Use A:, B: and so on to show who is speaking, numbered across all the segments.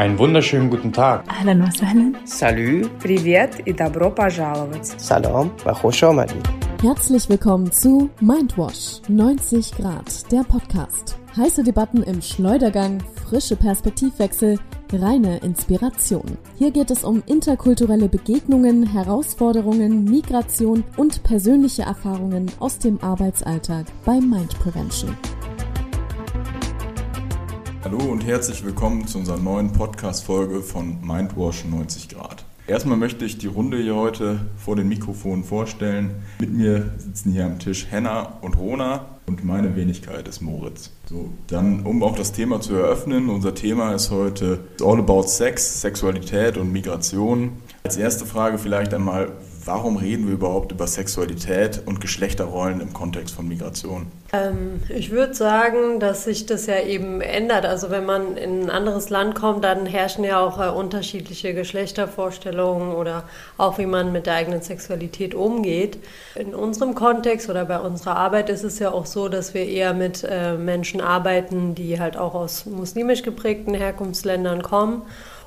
A: Einen wunderschönen guten Tag.
B: Ahlan wa
C: sahlan. Salü. Привет и добро пожаловать.
D: Salam wa khosh
E: Herzlich willkommen zu Mindwash 90 Grad, der Podcast. Heiße Debatten im Schleudergang, frische Perspektivwechsel, reine Inspiration. Hier geht es um interkulturelle Begegnungen, Herausforderungen, Migration und persönliche Erfahrungen aus dem Arbeitsalltag bei Mind Prevention.
F: Hallo und herzlich willkommen zu unserer neuen Podcast-Folge von Mindwash 90 Grad. Erstmal möchte ich die Runde hier heute vor den Mikrofonen vorstellen. Mit mir sitzen hier am Tisch Henna und Rona und meine Wenigkeit ist Moritz. So, dann, um auch das Thema zu eröffnen, unser Thema ist heute All About Sex, Sexualität und Migration. Als erste Frage vielleicht einmal, warum reden wir überhaupt über Sexualität und Geschlechterrollen im Kontext von Migration?
G: Ähm, ich würde sagen, dass sich das ja eben ändert. Also wenn man in ein anderes Land kommt, dann herrschen ja auch äh, unterschiedliche Geschlechtervorstellungen oder auch wie man mit der eigenen Sexualität umgeht. In unserem Kontext oder bei unserer Arbeit ist es ja auch so, dass wir eher mit äh, Menschen arbeiten, die halt auch aus muslimisch geprägten Herkunftsländern kommen.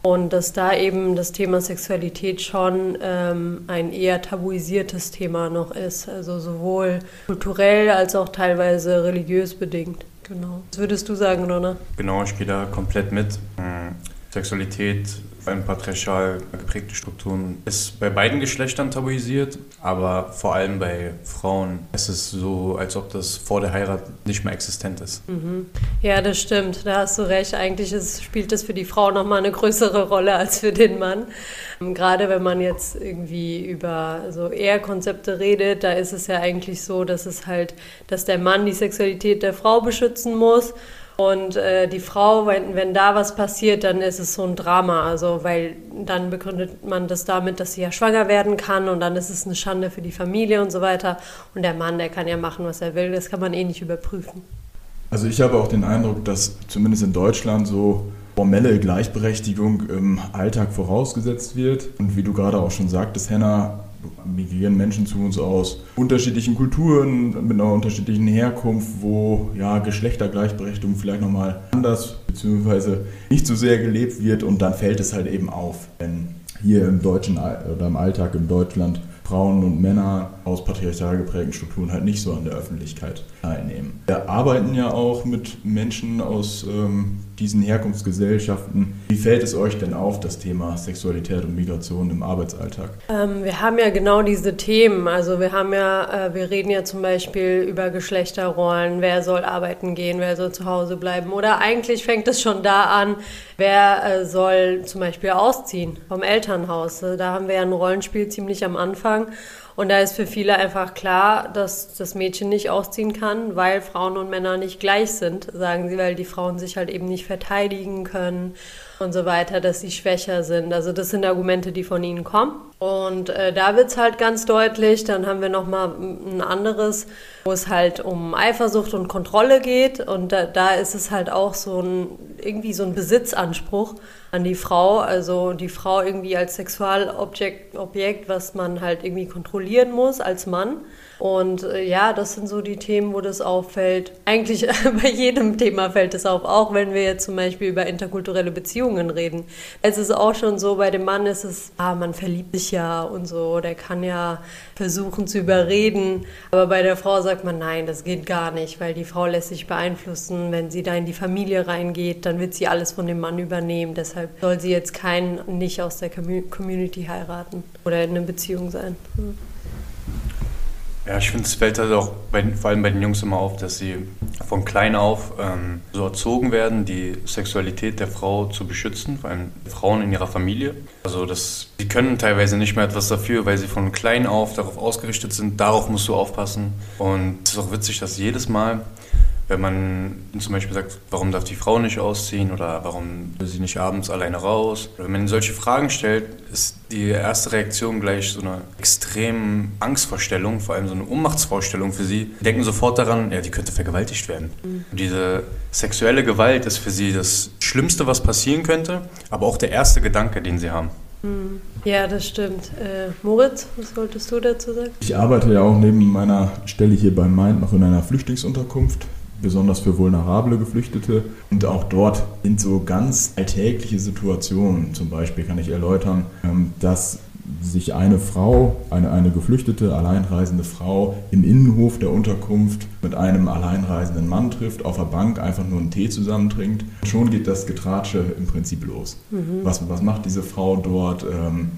G: Und dass da eben das Thema Sexualität schon ähm, ein eher tabuisiertes Thema noch ist. Also sowohl kulturell als auch teilweise religiös bedingt. Genau. Was würdest du sagen, Rona?
A: Genau, ich gehe da komplett mit. Sexualität in patriarchal geprägte Strukturen ist bei beiden Geschlechtern tabuisiert, aber vor allem bei Frauen ist es so, als ob das vor der Heirat nicht mehr existent ist.
G: Mhm. Ja, das stimmt. Da hast du recht. Eigentlich ist, spielt das für die Frau nochmal eine größere Rolle als für den Mann. Gerade wenn man jetzt irgendwie über so Ehekonzepte redet, da ist es ja eigentlich so, dass es halt, dass der Mann die Sexualität der Frau beschützen muss und äh, die Frau, wenn, wenn da was passiert, dann ist es so ein Drama. Also, weil dann begründet man das damit, dass sie ja schwanger werden kann und dann ist es eine Schande für die Familie und so weiter. Und der Mann, der kann ja machen, was er will. Das kann man eh nicht überprüfen.
F: Also ich habe auch den Eindruck, dass zumindest in Deutschland so formelle Gleichberechtigung im Alltag vorausgesetzt wird. Und wie du gerade auch schon sagtest, Henna, migrieren Menschen zu uns aus unterschiedlichen Kulturen, mit einer unterschiedlichen Herkunft, wo ja Geschlechtergleichberechtigung vielleicht nochmal anders bzw. nicht so sehr gelebt wird und dann fällt es halt eben auf, wenn hier im deutschen oder im Alltag in Deutschland Frauen und Männer aus patriarchal geprägten Strukturen halt nicht so an der Öffentlichkeit teilnehmen. Wir arbeiten ja auch mit Menschen aus ähm, diesen Herkunftsgesellschaften. Wie fällt es euch denn auf, das Thema Sexualität und Migration im Arbeitsalltag?
G: Ähm, wir haben ja genau diese Themen. Also wir haben ja, äh, wir reden ja zum Beispiel über Geschlechterrollen, wer soll arbeiten gehen, wer soll zu Hause bleiben. Oder eigentlich fängt es schon da an, wer äh, soll zum Beispiel ausziehen vom Elternhaus. Da haben wir ja ein Rollenspiel ziemlich am Anfang. Und da ist für viele einfach klar, dass das Mädchen nicht ausziehen kann, weil Frauen und Männer nicht gleich sind, sagen sie, weil die Frauen sich halt eben nicht verteidigen können und so weiter, dass sie schwächer sind. Also das sind Argumente, die von ihnen kommen. Und äh, da wird es halt ganz deutlich. Dann haben wir nochmal ein anderes, wo es halt um Eifersucht und Kontrolle geht. Und da, da ist es halt auch so ein, irgendwie so ein Besitzanspruch an die Frau. Also die Frau irgendwie als Sexualobjekt, Objekt, was man halt irgendwie kontrollieren muss als Mann. Und äh, ja, das sind so die Themen, wo das auffällt. Eigentlich bei jedem Thema fällt es auf, auch wenn wir jetzt zum Beispiel über interkulturelle Beziehungen reden. Es ist auch schon so, bei dem Mann ist es, ah, man verliebt sich ja und so, der kann ja versuchen zu überreden. Aber bei der Frau sagt man, nein, das geht gar nicht, weil die Frau lässt sich beeinflussen. Wenn sie da in die Familie reingeht, dann wird sie alles von dem Mann übernehmen. Deshalb soll sie jetzt keinen nicht aus der Community heiraten oder in einer Beziehung sein. Hm.
A: Ja, ich finde, es fällt halt auch bei, vor allem bei den Jungs immer auf, dass sie von klein auf ähm, so erzogen werden, die Sexualität der Frau zu beschützen, vor allem Frauen in ihrer Familie. Also das, sie können teilweise nicht mehr etwas dafür, weil sie von klein auf darauf ausgerichtet sind, darauf musst du aufpassen. Und es ist auch witzig, dass jedes Mal, wenn man zum Beispiel sagt, warum darf die Frau nicht ausziehen oder warum will sie nicht abends alleine raus? Wenn man solche Fragen stellt, ist die erste Reaktion gleich so eine extreme Angstvorstellung, vor allem so eine Ohnmachtsvorstellung für sie. Die denken sofort daran, ja, die könnte vergewaltigt werden. Mhm. diese sexuelle Gewalt ist für sie das Schlimmste, was passieren könnte, aber auch der erste Gedanke, den sie haben.
G: Mhm. Ja, das stimmt. Äh, Moritz, was wolltest du dazu sagen?
F: Ich arbeite ja auch neben meiner Stelle hier bei Mind noch in einer Flüchtlingsunterkunft besonders für vulnerable Geflüchtete. Und auch dort sind so ganz alltägliche Situationen. Zum Beispiel kann ich erläutern, ähm, dass sich eine Frau, eine, eine geflüchtete, alleinreisende Frau im Innenhof der Unterkunft mit einem alleinreisenden Mann trifft, auf der Bank einfach nur einen Tee zusammentrinkt. Schon geht das Getratsche im Prinzip los. Mhm. Was, was macht diese Frau dort? Ähm,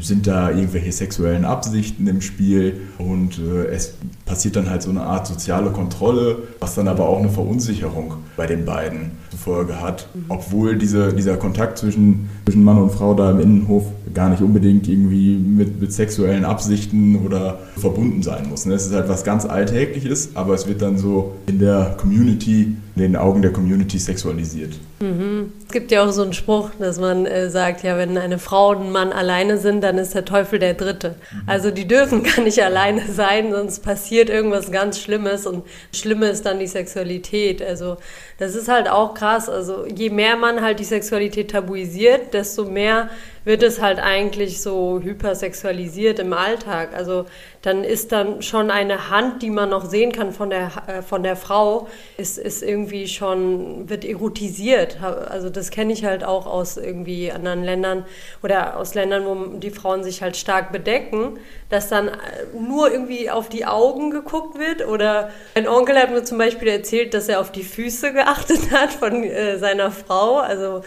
F: sind da irgendwelche sexuellen Absichten im Spiel und äh, es passiert dann halt so eine Art soziale Kontrolle, was dann aber auch eine Verunsicherung bei den beiden zur Folge hat, mhm. obwohl diese, dieser Kontakt zwischen, zwischen Mann und Frau da im Innenhof gar nicht unbedingt irgendwie mit, mit sexuellen Absichten oder verbunden sein muss. Ne? Es ist halt was ganz Alltägliches, aber es wird dann so in der Community, in den Augen der Community sexualisiert.
G: Mhm. Es gibt ja auch so einen Spruch, dass man äh, sagt, ja, wenn eine Frau und ein Mann alleine sind, dann ist der Teufel der Dritte. Mhm. Also die dürfen gar nicht alleine sein, sonst passiert irgendwas ganz Schlimmes und Schlimme ist dann die Sexualität. Also das ist halt auch krass. Also je mehr man halt die Sexualität tabuisiert, desto mehr wird es halt eigentlich so hypersexualisiert im Alltag. Also dann ist dann schon eine Hand, die man noch sehen kann von der, äh, von der Frau, ist, ist irgendwie schon, wird erotisiert. Also das kenne ich halt auch aus irgendwie anderen Ländern oder aus Ländern, wo die Frauen sich halt stark bedecken, dass dann äh, nur irgendwie auf die Augen geguckt wird oder ein Onkel hat mir zum Beispiel erzählt, dass er auf die Füße geachtet hat von äh, seiner Frau, also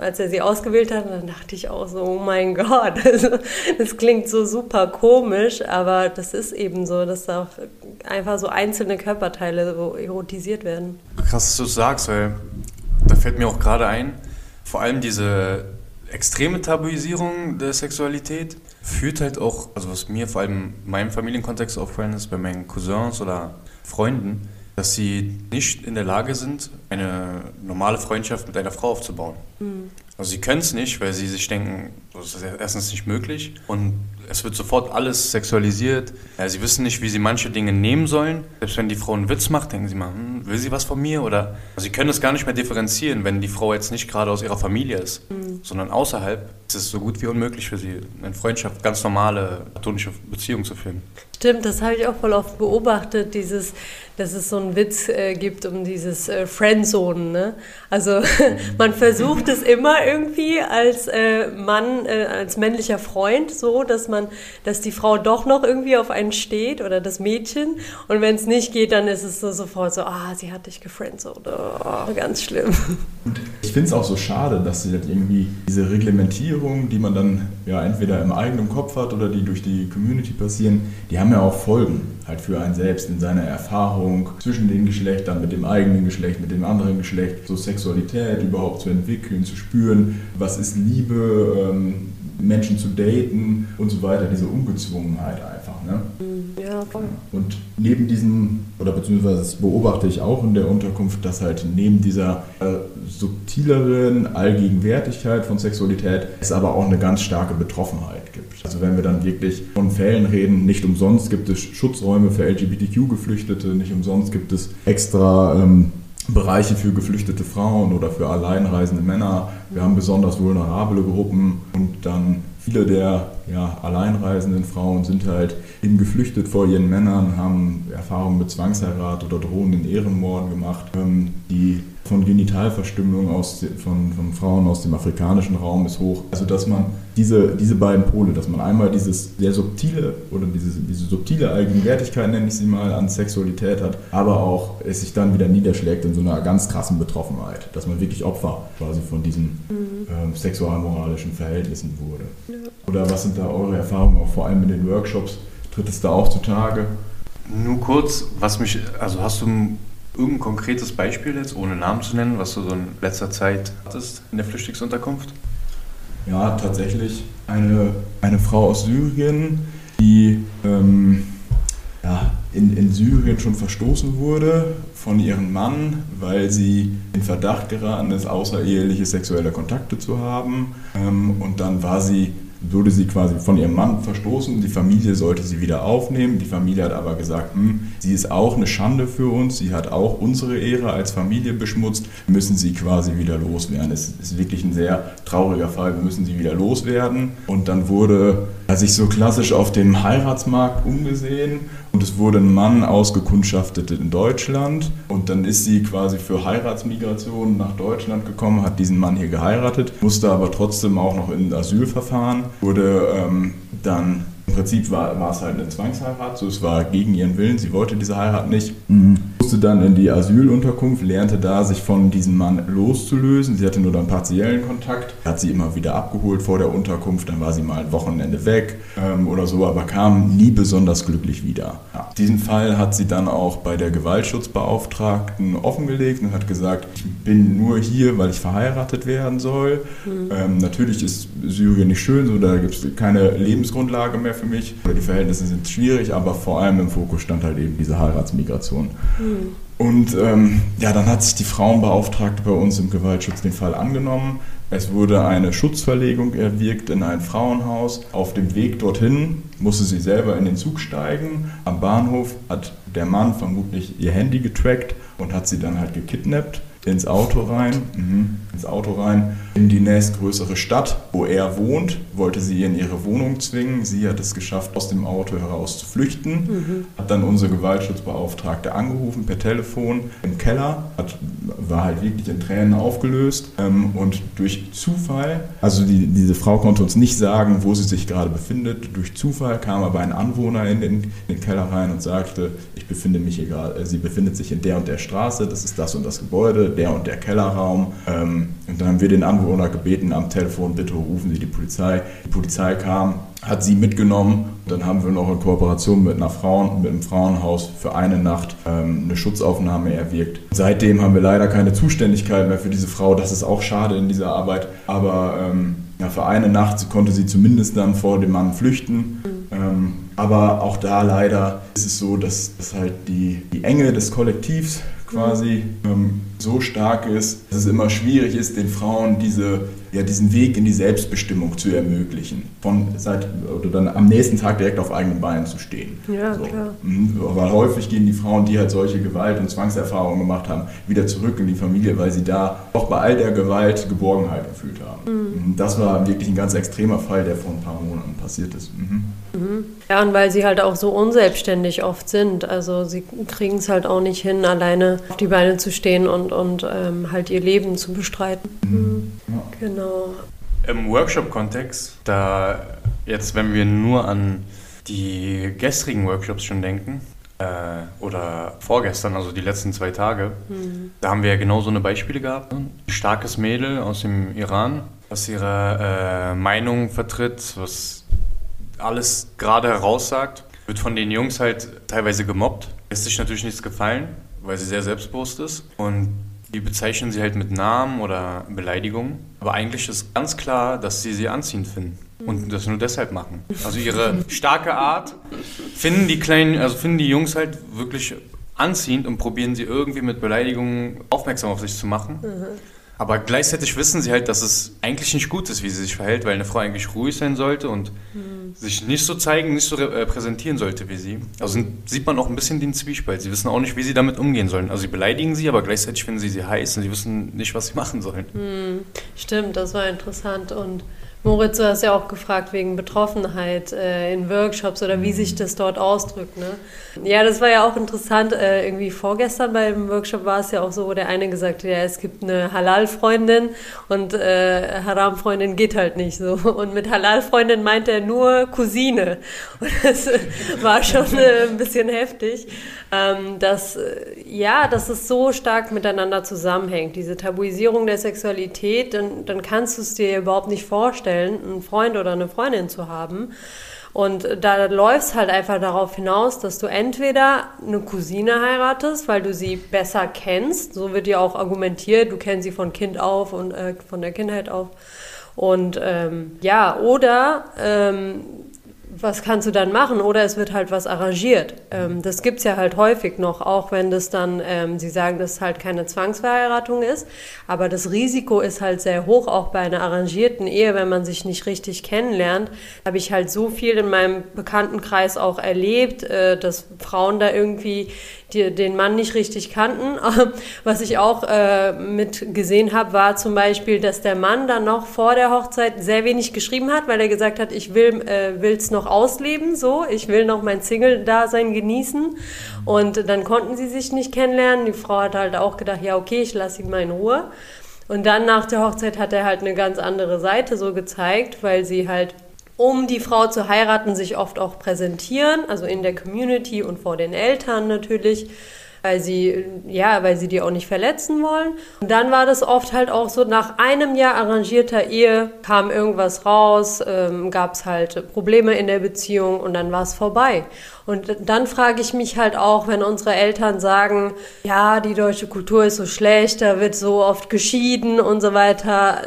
G: als er sie ausgewählt hat, dann dachte ich auch so, so, oh mein Gott, das klingt so super komisch, aber das ist eben so, dass da auch einfach so einzelne Körperteile so erotisiert werden.
A: Krass, dass du es sagst, weil da fällt mir auch gerade ein, vor allem diese extreme Tabuisierung der Sexualität führt halt auch, also was mir vor allem in meinem Familienkontext aufgefallen ist, bei meinen Cousins oder Freunden, dass sie nicht in der Lage sind, eine normale Freundschaft mit einer Frau aufzubauen. Mhm. Also sie können es nicht, weil sie sich denken, das ist erstens nicht möglich und es wird sofort alles sexualisiert. Ja, sie wissen nicht, wie sie manche Dinge nehmen sollen. Selbst wenn die Frau einen Witz macht, denken sie mal, hm, will sie was von mir? Oder also sie können es gar nicht mehr differenzieren, wenn die Frau jetzt nicht gerade aus ihrer Familie ist, mhm. sondern außerhalb. ist Es so gut wie unmöglich für sie, eine Freundschaft, ganz normale platonische Beziehung zu führen.
G: Stimmt, das habe ich auch voll oft beobachtet, dieses, dass es so einen Witz äh, gibt um dieses äh, Friendzone. Ne? Also man versucht es immer irgendwie als äh, Mann, äh, als männlicher Freund, so, dass man, dass die Frau doch noch irgendwie auf einen steht oder das Mädchen. Und wenn es nicht geht, dann ist es so sofort so, ah, sie hat dich gefriendzoned. Oh, ganz schlimm.
F: Ich finde es auch so schade, dass sie das irgendwie diese Reglementierung, die man dann ja entweder im eigenen Kopf hat oder die durch die Community passieren, die haben haben ja auch Folgen halt für einen selbst in seiner Erfahrung zwischen den Geschlechtern, mit dem eigenen Geschlecht, mit dem anderen Geschlecht, so Sexualität überhaupt zu entwickeln, zu spüren, was ist Liebe, ähm, Menschen zu daten und so weiter, diese Ungezwungenheit einfach. Ne? Ja, voll. Und neben diesen, oder beziehungsweise das beobachte ich auch in der Unterkunft, dass halt neben dieser äh, subtileren Allgegenwärtigkeit von Sexualität es aber auch eine ganz starke Betroffenheit gibt. Also wenn wir dann wirklich von Fällen reden, nicht umsonst gibt es Schutzräume für LGBTQ-Geflüchtete, nicht umsonst gibt es extra ähm, Bereiche für geflüchtete Frauen oder für alleinreisende Männer. Wir haben besonders vulnerable Gruppen und dann viele der ja, alleinreisenden Frauen sind halt eben geflüchtet vor ihren Männern, haben Erfahrungen mit Zwangsheirat oder drohenden Ehrenmorden gemacht, ähm, die von Genitalverstümmelung aus, von, von Frauen aus dem afrikanischen Raum ist hoch. Also dass man diese, diese beiden Pole, dass man einmal dieses sehr subtile oder diese, diese subtile Allgegenwärtigkeit, nenne ich sie mal, an Sexualität hat, aber auch es sich dann wieder niederschlägt in so einer ganz krassen Betroffenheit, dass man wirklich Opfer quasi von diesen mhm. äh, sexualmoralischen Verhältnissen wurde. Ja. Oder was sind da eure Erfahrungen, auch vor allem in den Workshops? Tritt es da auch zutage?
A: Nur kurz, was mich, also hast du irgendein konkretes Beispiel jetzt, ohne Namen zu nennen, was du so in letzter Zeit hattest in der Flüchtlingsunterkunft?
F: Ja, tatsächlich eine, eine Frau aus Syrien, die ähm, ja, in, in Syrien schon verstoßen wurde von ihrem Mann, weil sie in Verdacht geraten ist, außereheliche sexuelle Kontakte zu haben. Ähm, und dann war sie wurde sie quasi von ihrem Mann verstoßen. Die Familie sollte sie wieder aufnehmen. Die Familie hat aber gesagt, hm, sie ist auch eine Schande für uns. Sie hat auch unsere Ehre als Familie beschmutzt. Müssen sie quasi wieder loswerden. Es ist wirklich ein sehr trauriger Fall. Wir müssen sie wieder loswerden. Und dann wurde sich so klassisch auf dem Heiratsmarkt umgesehen und es wurde ein Mann ausgekundschaftet in Deutschland. Und dann ist sie quasi für Heiratsmigration nach Deutschland gekommen, hat diesen Mann hier geheiratet, musste aber trotzdem auch noch in ein Asylverfahren, wurde ähm, dann im Prinzip war, war es halt eine Zwangsheirat, so es war gegen ihren Willen, sie wollte diese Heirat nicht. Mhm. Musste dann in die Asylunterkunft, lernte da, sich von diesem Mann loszulösen. Sie hatte nur dann partiellen Kontakt, hat sie immer wieder abgeholt vor der Unterkunft, dann war sie mal ein Wochenende weg ähm, oder so, aber kam nie besonders glücklich wieder. Ja. Diesen Fall hat sie dann auch bei der Gewaltschutzbeauftragten offengelegt und hat gesagt, ich bin nur hier, weil ich verheiratet werden soll. Mhm. Ähm, natürlich ist Syrien nicht schön, so da gibt es keine Lebensgrundlage mehr für mich. Die Verhältnisse sind schwierig, aber vor allem im Fokus stand halt eben diese Heiratsmigration. Mhm. Und ähm, ja, dann hat sich die Frauenbeauftragte bei uns im Gewaltschutz den Fall angenommen. Es wurde eine Schutzverlegung erwirkt in ein Frauenhaus. Auf dem Weg dorthin musste sie selber in den Zug steigen. Am Bahnhof hat der Mann vermutlich ihr Handy getrackt und hat sie dann halt gekidnappt ins Auto rein, mhm, ins Auto rein, in die nächstgrößere Stadt, wo er wohnt, wollte sie in ihre Wohnung zwingen. Sie hat es geschafft, aus dem Auto heraus zu flüchten, mhm. hat dann unsere Gewaltschutzbeauftragte angerufen per Telefon im Keller, hat, war halt wirklich in Tränen aufgelöst ähm, und durch Zufall, also die, diese Frau konnte uns nicht sagen, wo sie sich gerade befindet, durch Zufall kam aber ein Anwohner in den, in den Keller rein und sagte, ich befinde mich hier gerade, sie befindet sich in der und der Straße, das ist das und das Gebäude, der und der Kellerraum. Ähm, und dann haben wir den Anwohner gebeten am Telefon, bitte rufen Sie die Polizei. Die Polizei kam, hat sie mitgenommen. Dann haben wir noch in Kooperation mit einer Frauen, mit einem Frauenhaus für eine Nacht ähm, eine Schutzaufnahme erwirkt. Seitdem haben wir leider keine Zuständigkeit mehr für diese Frau. Das ist auch schade in dieser Arbeit. Aber ähm, ja, für eine Nacht konnte sie zumindest dann vor dem Mann flüchten. Ähm, aber auch da leider ist es so, dass, dass halt die, die Enge des Kollektivs quasi ähm, so stark ist, dass es immer schwierig ist, den Frauen diese, ja, diesen Weg in die Selbstbestimmung zu ermöglichen. Von seit, oder dann am nächsten Tag direkt auf eigenen Beinen zu stehen.
G: Ja, so. klar.
F: Mhm. Weil häufig gehen die Frauen, die halt solche Gewalt- und Zwangserfahrungen gemacht haben, wieder zurück in die Familie, weil sie da auch bei all der Gewalt Geborgenheit gefühlt haben. Mhm. mhm. Das war wirklich ein ganz extremer Fall, der vor ein paar Monaten passiert ist. Mhm.
G: Mhm. Ja, und weil sie halt auch so unselbstständig oft sind. Also sie kriegen es halt auch nicht hin, alleine auf die Beine zu stehen und, und ähm, halt ihr Leben zu bestreiten. Mhm. Ja. Genau.
A: Im Workshop-Kontext, da jetzt, wenn wir nur an die gestrigen Workshops schon denken, äh, oder vorgestern, also die letzten zwei Tage, mhm. da haben wir ja genau so eine Beispiele gehabt. Ein starkes Mädel aus dem Iran, was ihre äh, Meinung vertritt, was alles gerade heraussagt, wird von den Jungs halt teilweise gemobbt. Ist sich natürlich nichts gefallen, weil sie sehr selbstbewusst ist. Und die bezeichnen sie halt mit Namen oder Beleidigungen. Aber eigentlich ist ganz klar, dass sie sie anziehend finden. Und das nur deshalb machen. Also ihre starke Art finden die kleinen, also finden die Jungs halt wirklich anziehend und probieren sie irgendwie mit Beleidigungen aufmerksam auf sich zu machen. Mhm. Aber gleichzeitig wissen sie halt, dass es eigentlich nicht gut ist, wie sie sich verhält, weil eine Frau eigentlich ruhig sein sollte und mhm. sich nicht so zeigen, nicht so äh, präsentieren sollte wie sie. Also sieht man auch ein bisschen den Zwiespalt. Sie wissen auch nicht, wie sie damit umgehen sollen. Also sie beleidigen sie, aber gleichzeitig finden sie sie heiß und sie wissen nicht, was sie machen sollen.
G: Mhm. Stimmt, das war interessant und Moritz, du hast ja auch gefragt wegen Betroffenheit äh, in Workshops oder wie sich das dort ausdrückt. Ne? Ja, das war ja auch interessant. Äh, irgendwie vorgestern beim Workshop war es ja auch so, wo der eine gesagt hat, ja, es gibt eine Halal-Freundin und äh, Haram-Freundin geht halt nicht so. Und mit Halal-Freundin meint er nur Cousine. Und das war schon äh, ein bisschen heftig, ähm, dass, äh, ja, dass es so stark miteinander zusammenhängt. Diese Tabuisierung der Sexualität, dann, dann kannst du es dir überhaupt nicht vorstellen vorstellen, einen Freund oder eine Freundin zu haben. Und da läuft es halt einfach darauf hinaus, dass du entweder eine Cousine heiratest, weil du sie besser kennst. So wird ja auch argumentiert, du kennst sie von Kind auf und äh, von der Kindheit auf. Und ähm, ja, oder ähm, was kannst du dann machen? Oder es wird halt was arrangiert. Ähm, das gibt es ja halt häufig noch, auch wenn das dann, ähm, sie sagen, dass es halt keine Zwangsverheiratung ist. Aber das Risiko ist halt sehr hoch, auch bei einer arrangierten Ehe, wenn man sich nicht richtig kennenlernt. Habe ich halt so viel in meinem Bekanntenkreis auch erlebt, äh, dass Frauen da irgendwie die den Mann nicht richtig kannten. Was ich auch äh, mit gesehen habe, war zum Beispiel, dass der Mann dann noch vor der Hochzeit sehr wenig geschrieben hat, weil er gesagt hat, ich will es noch ausleben, so, ich will noch mein Single-Dasein genießen. Und dann konnten sie sich nicht kennenlernen. Die Frau hat halt auch gedacht, ja okay, ich lasse ihn mal in Ruhe. Und dann nach der Hochzeit hat er halt eine ganz andere Seite so gezeigt, weil sie halt um die Frau zu heiraten, sich oft auch präsentieren, also in der Community und vor den Eltern natürlich, weil sie, ja, weil sie die auch nicht verletzen wollen. Und dann war das oft halt auch so, nach einem Jahr arrangierter Ehe kam irgendwas raus, ähm, gab es halt Probleme in der Beziehung und dann war es vorbei. Und dann frage ich mich halt auch, wenn unsere Eltern sagen, ja, die deutsche Kultur ist so schlecht, da wird so oft geschieden und so weiter.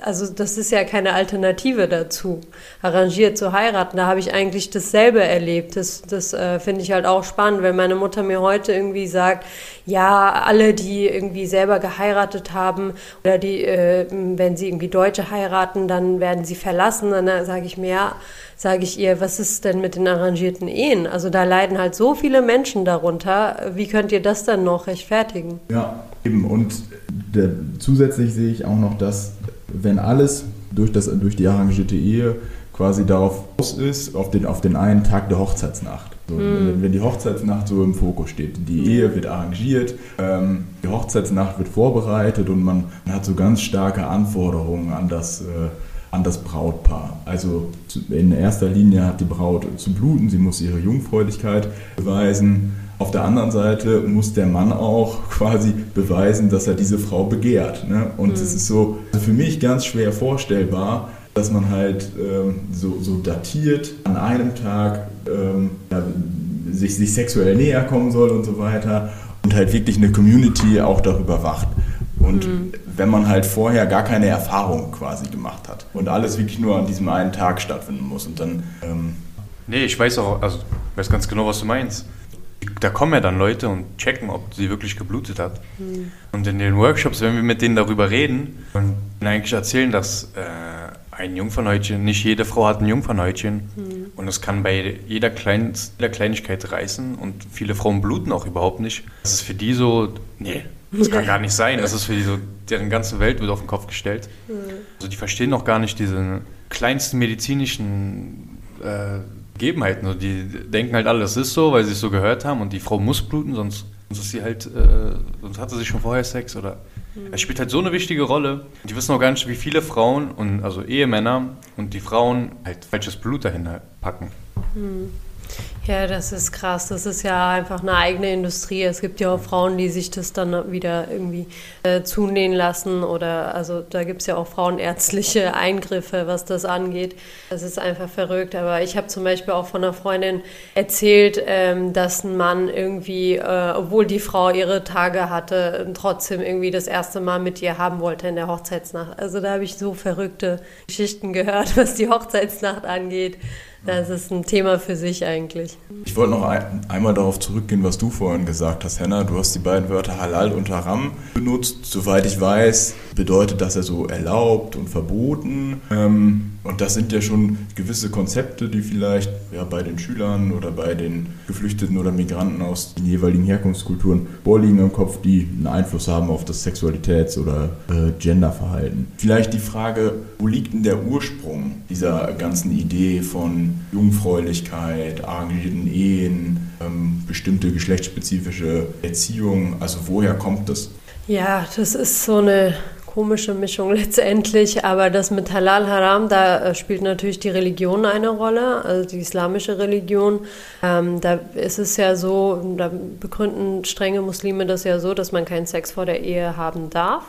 G: Also das ist ja keine Alternative dazu, arrangiert zu heiraten. Da habe ich eigentlich dasselbe erlebt. Das, das äh, finde ich halt auch spannend, wenn meine Mutter mir heute irgendwie sagt, ja, alle, die irgendwie selber geheiratet haben oder die, äh, wenn sie irgendwie Deutsche heiraten, dann werden sie verlassen. Dann sage ich mir, ja, sage ich ihr, was ist denn mit den arrangierten Ehen? Also da leiden halt so viele Menschen darunter. Wie könnt ihr das dann noch rechtfertigen?
F: Ja, eben. Und der, zusätzlich sehe ich auch noch, dass wenn alles durch, das, durch die arrangierte Ehe quasi darauf aus ist, auf den, auf den einen Tag der Hochzeitsnacht. So, mhm. Wenn die Hochzeitsnacht so im Fokus steht, die hm. Ehe wird arrangiert, ähm, die Hochzeitsnacht wird vorbereitet und man, man, hat so ganz starke Anforderungen an das, äh, an das Brautpaar. Also in erster Linie hat die Braut zu bluten, sie muss ihre Jungfräulichkeit beweisen. Auf der anderen Seite muss der Mann auch quasi beweisen, dass er diese Frau begehrt. Ne? Und es mhm. ist so also für mich ganz schwer vorstellbar, dass man halt ähm, so, so, datiert an einem Tag ähm, ja, sich, sich sexuell näher kommen soll und so weiter und halt wirklich eine Community auch darüber wacht. Und mhm. wenn man halt vorher gar keine Erfahrung quasi gemacht hat und alles wirklich nur an diesem einen Tag stattfinden muss und dann. Ähm
A: nee, ich weiß auch, also ich weiß ganz genau, was du meinst. Da kommen ja dann Leute und checken, ob sie wirklich geblutet hat. Mhm. Und in den Workshops, wenn wir mit denen darüber reden und eigentlich erzählen, dass äh, ein Jungfernhäutchen, nicht jede Frau hat ein Jungfernhäutchen mhm. und es kann bei jeder, Klein, jeder Kleinigkeit reißen und viele Frauen bluten auch überhaupt nicht. Das ist für die so, nee, das kann gar nicht sein. Das ist für die so, deren ganze Welt wird auf den Kopf gestellt. Mhm. Also die verstehen noch gar nicht diese kleinsten medizinischen äh, Gegebenheiten. Also die denken halt alles ist so, weil sie es so gehört haben und die Frau muss bluten, sonst, sonst ist sie halt, äh, sonst hatte sie schon vorher Sex oder. Es spielt halt so eine wichtige Rolle. Die wissen auch gar nicht, wie viele Frauen und also Ehemänner und die Frauen halt falsches Blut dahin packen. Mhm.
G: Ja, das ist krass. Das ist ja einfach eine eigene Industrie. Es gibt ja auch Frauen, die sich das dann wieder irgendwie äh, zunähen lassen oder also da gibt es ja auch frauenärztliche Eingriffe, was das angeht. Das ist einfach verrückt. Aber ich habe zum Beispiel auch von einer Freundin erzählt, ähm, dass ein Mann irgendwie, äh, obwohl die Frau ihre Tage hatte, trotzdem irgendwie das erste Mal mit ihr haben wollte in der Hochzeitsnacht. Also da habe ich so verrückte Geschichten gehört, was die Hochzeitsnacht angeht. Das ist ein Thema für sich eigentlich.
F: Ich wollte noch ein, einmal darauf zurückgehen, was du vorhin gesagt hast, Henna. Du hast die beiden Wörter Halal und Haram benutzt. Soweit ich weiß, bedeutet das ja so erlaubt und verboten. Ähm, und das sind ja schon gewisse Konzepte, die vielleicht ja, bei den Schülern oder bei den Geflüchteten oder Migranten aus den jeweiligen Herkunftskulturen vorliegen im Kopf, die einen Einfluss haben auf das Sexualitäts- oder äh, Genderverhalten. Vielleicht die Frage, wo liegt denn der Ursprung dieser ganzen Idee von Jungfräulichkeit, arrangierten Ehen, ähm, bestimmte geschlechtsspezifische Erziehung? Also woher kommt das?
G: Ja, das ist so eine komische Mischung letztendlich, aber das mit Halal Haram, da äh, spielt natürlich die Religion eine Rolle, also die islamische Religion. Ähm, da ist es ja so, da begründen strenge Muslime das ja so, dass man keinen Sex vor der Ehe haben darf.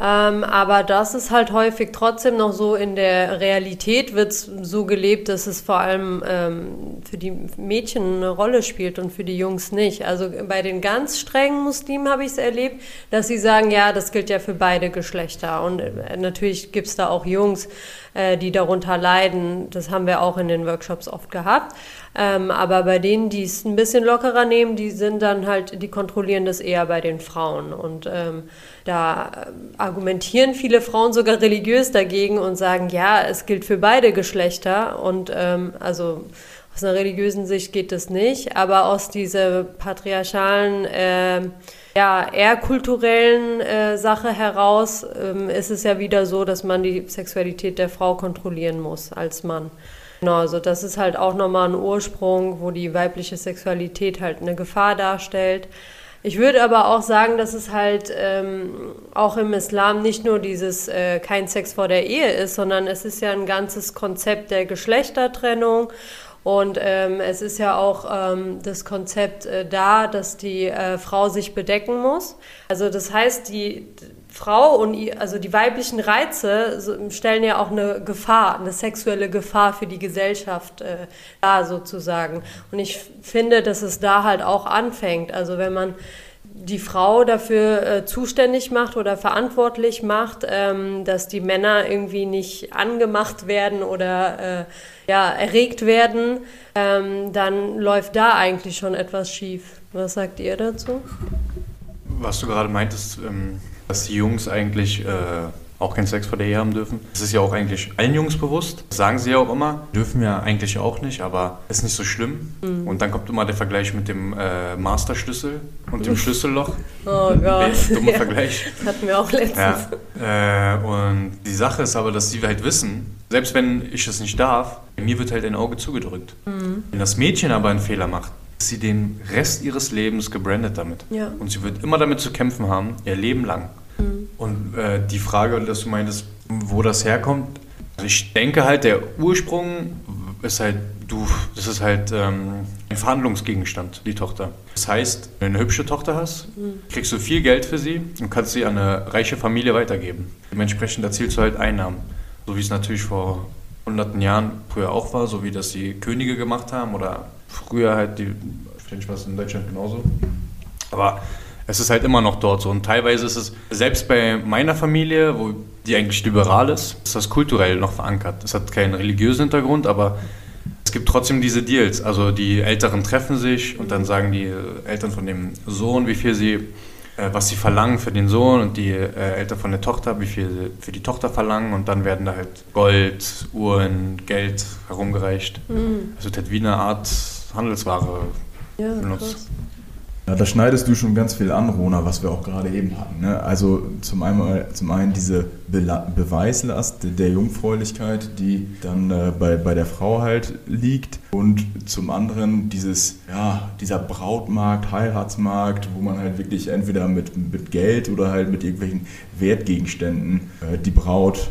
G: Ähm, aber das ist halt häufig trotzdem noch so in der Realität wird es so gelebt, dass es vor allem ähm, für die Mädchen eine Rolle spielt und für die Jungs nicht. Also bei den ganz strengen Muslimen habe ich es erlebt, dass sie sagen, ja, das gilt ja für beide Geschlechter. Und äh, natürlich gibt es da auch Jungs, äh, die darunter leiden. Das haben wir auch in den Workshops oft gehabt. Ähm, aber bei denen, die es ein bisschen lockerer nehmen, die sind dann halt, die kontrollieren das eher bei den Frauen. Und ähm, da äh, argumentieren viele Frauen sogar religiös dagegen und sagen, ja, es gilt für beide Geschlechter. Und ähm, also Aus einer religiösen Sicht geht das nicht, aber aus dieser patriarchalen, äh, ja, eher kulturellen äh, Sache heraus ähm, ist es ja wieder so, dass man die Sexualität der Frau kontrollieren muss als Mann. Genau, also das ist halt auch nochmal ein Ursprung, wo die weibliche Sexualität halt eine Gefahr darstellt. Ich würde aber auch sagen, dass es halt ähm, auch im Islam nicht nur dieses äh, kein Sex vor der Ehe ist, sondern es ist ja ein ganzes Konzept der Geschlechtertrennung und ähm, es ist ja auch ähm, das Konzept äh, da, dass die äh, Frau sich bedecken muss. Also das heißt, die Frau und also die weiblichen Reize stellen ja auch eine Gefahr, eine sexuelle Gefahr für die Gesellschaft äh, dar sozusagen. Und ich finde, dass es da halt auch anfängt. Also wenn man die Frau dafür äh, zuständig macht oder verantwortlich macht, ähm, dass die Männer irgendwie nicht angemacht werden oder äh, ja, erregt werden, ähm, dann läuft da eigentlich schon etwas schief. Was sagt ihr dazu?
A: Was du gerade meintest, ähm dass die Jungs eigentlich äh, auch keinen Sex vor der Ehe haben dürfen. Das ist ja auch eigentlich allen Jungs bewusst. Das sagen sie ja auch immer. Dürfen ja eigentlich auch nicht, aber ist nicht so schlimm. Mhm. Und dann kommt immer der Vergleich mit dem äh, Masterschlüssel und dem Schlüsselloch.
G: Oh Gott.
A: Dummer ja. Vergleich.
G: Hatten wir auch letztens.
A: Ja. Äh, und die Sache ist aber, dass sie halt wissen, selbst wenn ich es nicht darf, mir wird halt ein Auge zugedrückt. Mhm. Wenn das Mädchen aber einen Fehler macht, sie den Rest ihres Lebens gebrandet damit.
G: Ja.
A: Und sie wird immer damit zu kämpfen haben, ihr Leben lang. Und äh, die Frage, dass du meintest, wo das herkommt, also ich denke halt, der Ursprung ist halt, du, das ist halt ähm, ein Verhandlungsgegenstand, die Tochter. Das heißt, wenn du eine hübsche Tochter hast, mhm. kriegst du viel Geld für sie und kannst sie an eine reiche Familie weitergeben. Dementsprechend erzielst du halt Einnahmen. So wie es natürlich vor hunderten Jahren früher auch war, so wie das die Könige gemacht haben oder früher halt die, ich was in Deutschland genauso. Aber es ist halt immer noch dort so. Und teilweise ist es, selbst bei meiner Familie, wo die eigentlich liberal ist, ist das kulturell noch verankert. Es hat keinen religiösen Hintergrund, aber es gibt trotzdem diese Deals. Also die Älteren treffen sich und dann sagen die Eltern von dem Sohn, wie viel sie, äh, was sie verlangen für den Sohn und die äh, Eltern von der Tochter, wie viel sie für die Tochter verlangen und dann werden da halt Gold, Uhren, Geld herumgereicht. Mhm. Also das wie eine Art Handelsware
G: ja, benutzt. Krass.
F: Ja, da schneidest du schon ganz viel an, Rona, was wir auch gerade eben hatten. Ne? Also zum einen, zum einen diese Be Beweislast der Jungfräulichkeit, die dann äh, bei, bei der Frau halt liegt. Und zum anderen dieses, ja, dieser Brautmarkt, Heiratsmarkt, wo man halt wirklich entweder mit, mit Geld oder halt mit irgendwelchen Wertgegenständen äh, die Braut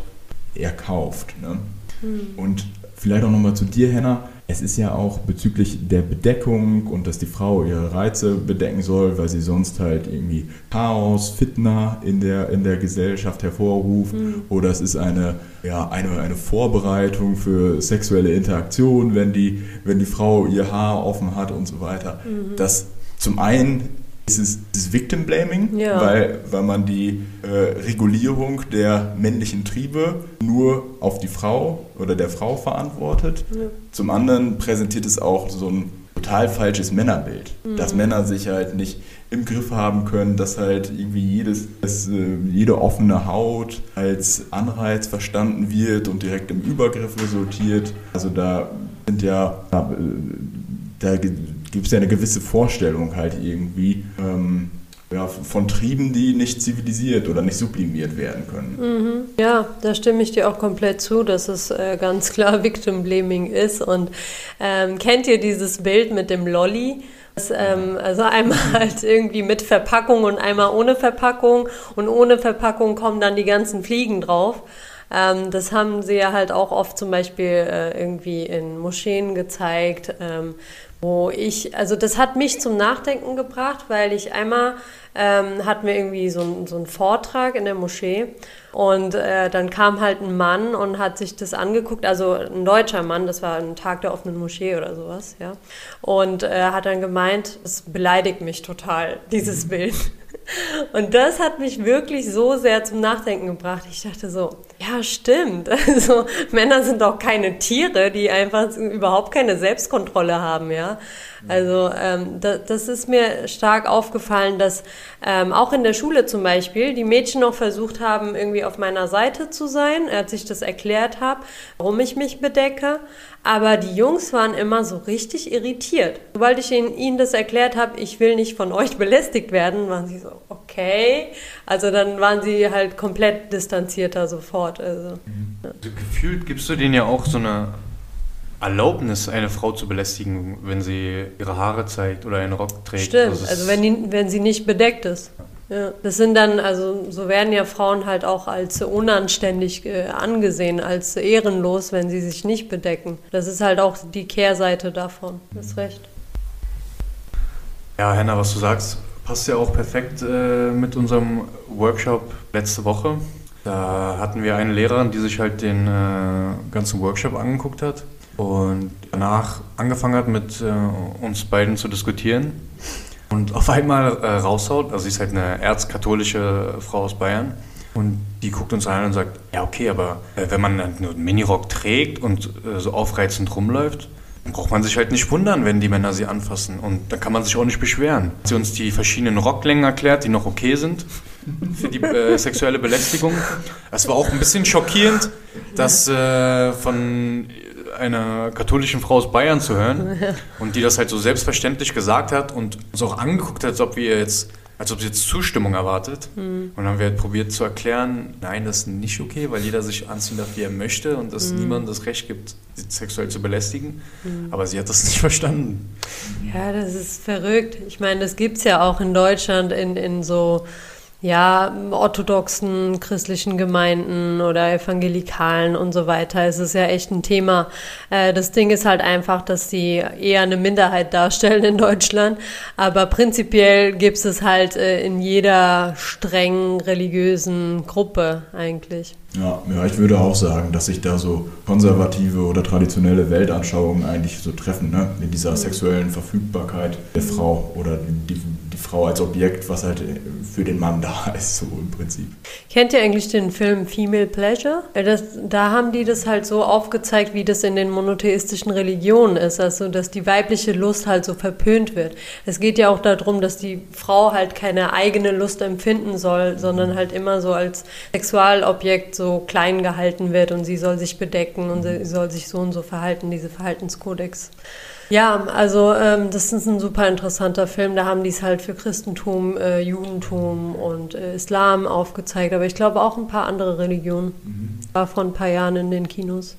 F: erkauft. Ne? Mhm. Und vielleicht auch nochmal zu dir, Henna es ist ja auch bezüglich der Bedeckung und dass die Frau ihre Reize bedecken soll, weil sie sonst halt irgendwie Chaos, Fitna in der, in der Gesellschaft hervorruft. Mhm. Oder es ist eine, ja, eine, eine Vorbereitung für sexuelle Interaktion, wenn die, wenn die Frau ihr Haar offen hat und so weiter. Mhm. Das zum einen ist es das Victim Blaming, ja. weil, weil man die äh, Regulierung der männlichen Triebe nur auf die Frau oder der Frau verantwortet. Ja. Zum anderen präsentiert es auch so ein total falsches Männerbild, mhm. dass Männer sich halt nicht im Griff haben können, dass halt irgendwie jedes, dass, äh, jede offene Haut als Anreiz verstanden wird und direkt im Übergriff resultiert. Also da sind ja, da, äh, da gibt es ja eine gewisse Vorstellung halt irgendwie ähm, ja, von Trieben, die nicht zivilisiert oder nicht sublimiert werden können.
G: Mhm. Ja, da stimme ich dir auch komplett zu, dass es äh, ganz klar Victim Blaming ist. Und ähm, kennt ihr dieses Bild mit dem Lolly? Ähm, also einmal halt irgendwie mit Verpackung und einmal ohne Verpackung. Und ohne Verpackung kommen dann die ganzen Fliegen drauf. Ähm, das haben sie ja halt auch oft zum Beispiel äh, irgendwie in Moscheen gezeigt, ähm, wo ich, also das hat mich zum Nachdenken gebracht, weil ich einmal ähm, hatten wir irgendwie so, ein, so einen Vortrag in der Moschee und äh, dann kam halt ein Mann und hat sich das angeguckt, also ein deutscher Mann, das war ein Tag der offenen Moschee oder sowas, ja, und äh, hat dann gemeint, es beleidigt mich total, dieses mhm. Bild. Und das hat mich wirklich so sehr zum Nachdenken gebracht. Ich dachte so, ja, stimmt. Also Männer sind auch keine Tiere, die einfach überhaupt keine Selbstkontrolle haben, ja. Also ähm, da, das ist mir stark aufgefallen, dass ähm, auch in der Schule zum Beispiel die Mädchen noch versucht haben, irgendwie auf meiner Seite zu sein, als ich das erklärt habe, warum ich mich bedecke. Aber die Jungs waren immer so richtig irritiert. Sobald ich ihnen, ihnen das erklärt habe, ich will nicht von euch belästigt werden, waren sie so, okay. Also dann waren sie halt komplett distanzierter sofort. Also,
A: mhm. ja. also gefühlt gibst du denen ja auch so eine Erlaubnis, eine Frau zu belästigen, wenn sie ihre Haare zeigt oder einen Rock trägt.
G: Stimmt, also, also wenn, die, wenn sie nicht bedeckt ist. Ja, das sind dann, also so werden ja Frauen halt auch als unanständig äh, angesehen, als ehrenlos, wenn sie sich nicht bedecken. Das ist halt auch die Kehrseite davon. Das ist recht.
A: Ja, Henna, was du sagst, passt ja auch perfekt äh, mit unserem Workshop letzte Woche. Da hatten wir eine Lehrerin, die sich halt den äh, ganzen Workshop angeguckt hat und danach angefangen hat, mit äh, uns beiden zu diskutieren und auf einmal äh, raushaut, also sie ist halt eine erzkatholische Frau aus Bayern und die guckt uns an und sagt, ja okay, aber äh, wenn man nur einen Minirock trägt und äh, so aufreizend rumläuft, dann braucht man sich halt nicht wundern, wenn die Männer sie anfassen und dann kann man sich auch nicht beschweren. Sie uns die verschiedenen Rocklängen erklärt, die noch okay sind für die äh, sexuelle Belästigung. Es war auch ein bisschen schockierend, dass äh, von einer katholischen Frau aus Bayern zu hören und die das halt so selbstverständlich gesagt hat und uns auch angeguckt hat, als ob wir jetzt als ob sie jetzt Zustimmung erwartet. Mhm. Und dann haben wir halt probiert zu erklären, nein, das ist nicht okay, weil jeder sich anziehen darf, wie er möchte und dass mhm. niemand das Recht gibt, sie sexuell zu belästigen. Mhm. Aber sie hat das nicht verstanden.
G: Ja, das ist verrückt. Ich meine, das gibt es ja auch in Deutschland in, in so ja, orthodoxen christlichen Gemeinden oder evangelikalen und so weiter. Es ist ja echt ein Thema. Äh, das Ding ist halt einfach, dass die eher eine Minderheit darstellen in Deutschland. Aber prinzipiell gibt es halt äh, in jeder streng religiösen Gruppe eigentlich.
F: Ja, ja, ich würde auch sagen, dass sich da so konservative oder traditionelle Weltanschauungen eigentlich so treffen, ne? in dieser sexuellen Verfügbarkeit der Frau oder die, die Frau als Objekt, was halt für den Mann da ist, so im Prinzip.
G: Kennt ihr eigentlich den Film Female Pleasure? Das, da haben die das halt so aufgezeigt, wie das in den monotheistischen Religionen ist, also dass die weibliche Lust halt so verpönt wird. Es geht ja auch darum, dass die Frau halt keine eigene Lust empfinden soll, sondern halt immer so als Sexualobjekt so klein gehalten wird und sie soll sich bedecken und sie soll sich so und so verhalten, diese Verhaltenskodex. Ja, also ähm, das ist ein super interessanter Film. Da haben die es halt für Christentum, äh, Judentum und äh, Islam aufgezeigt, aber ich glaube auch ein paar andere Religionen. Mhm. War vor ein paar Jahren in den Kinos.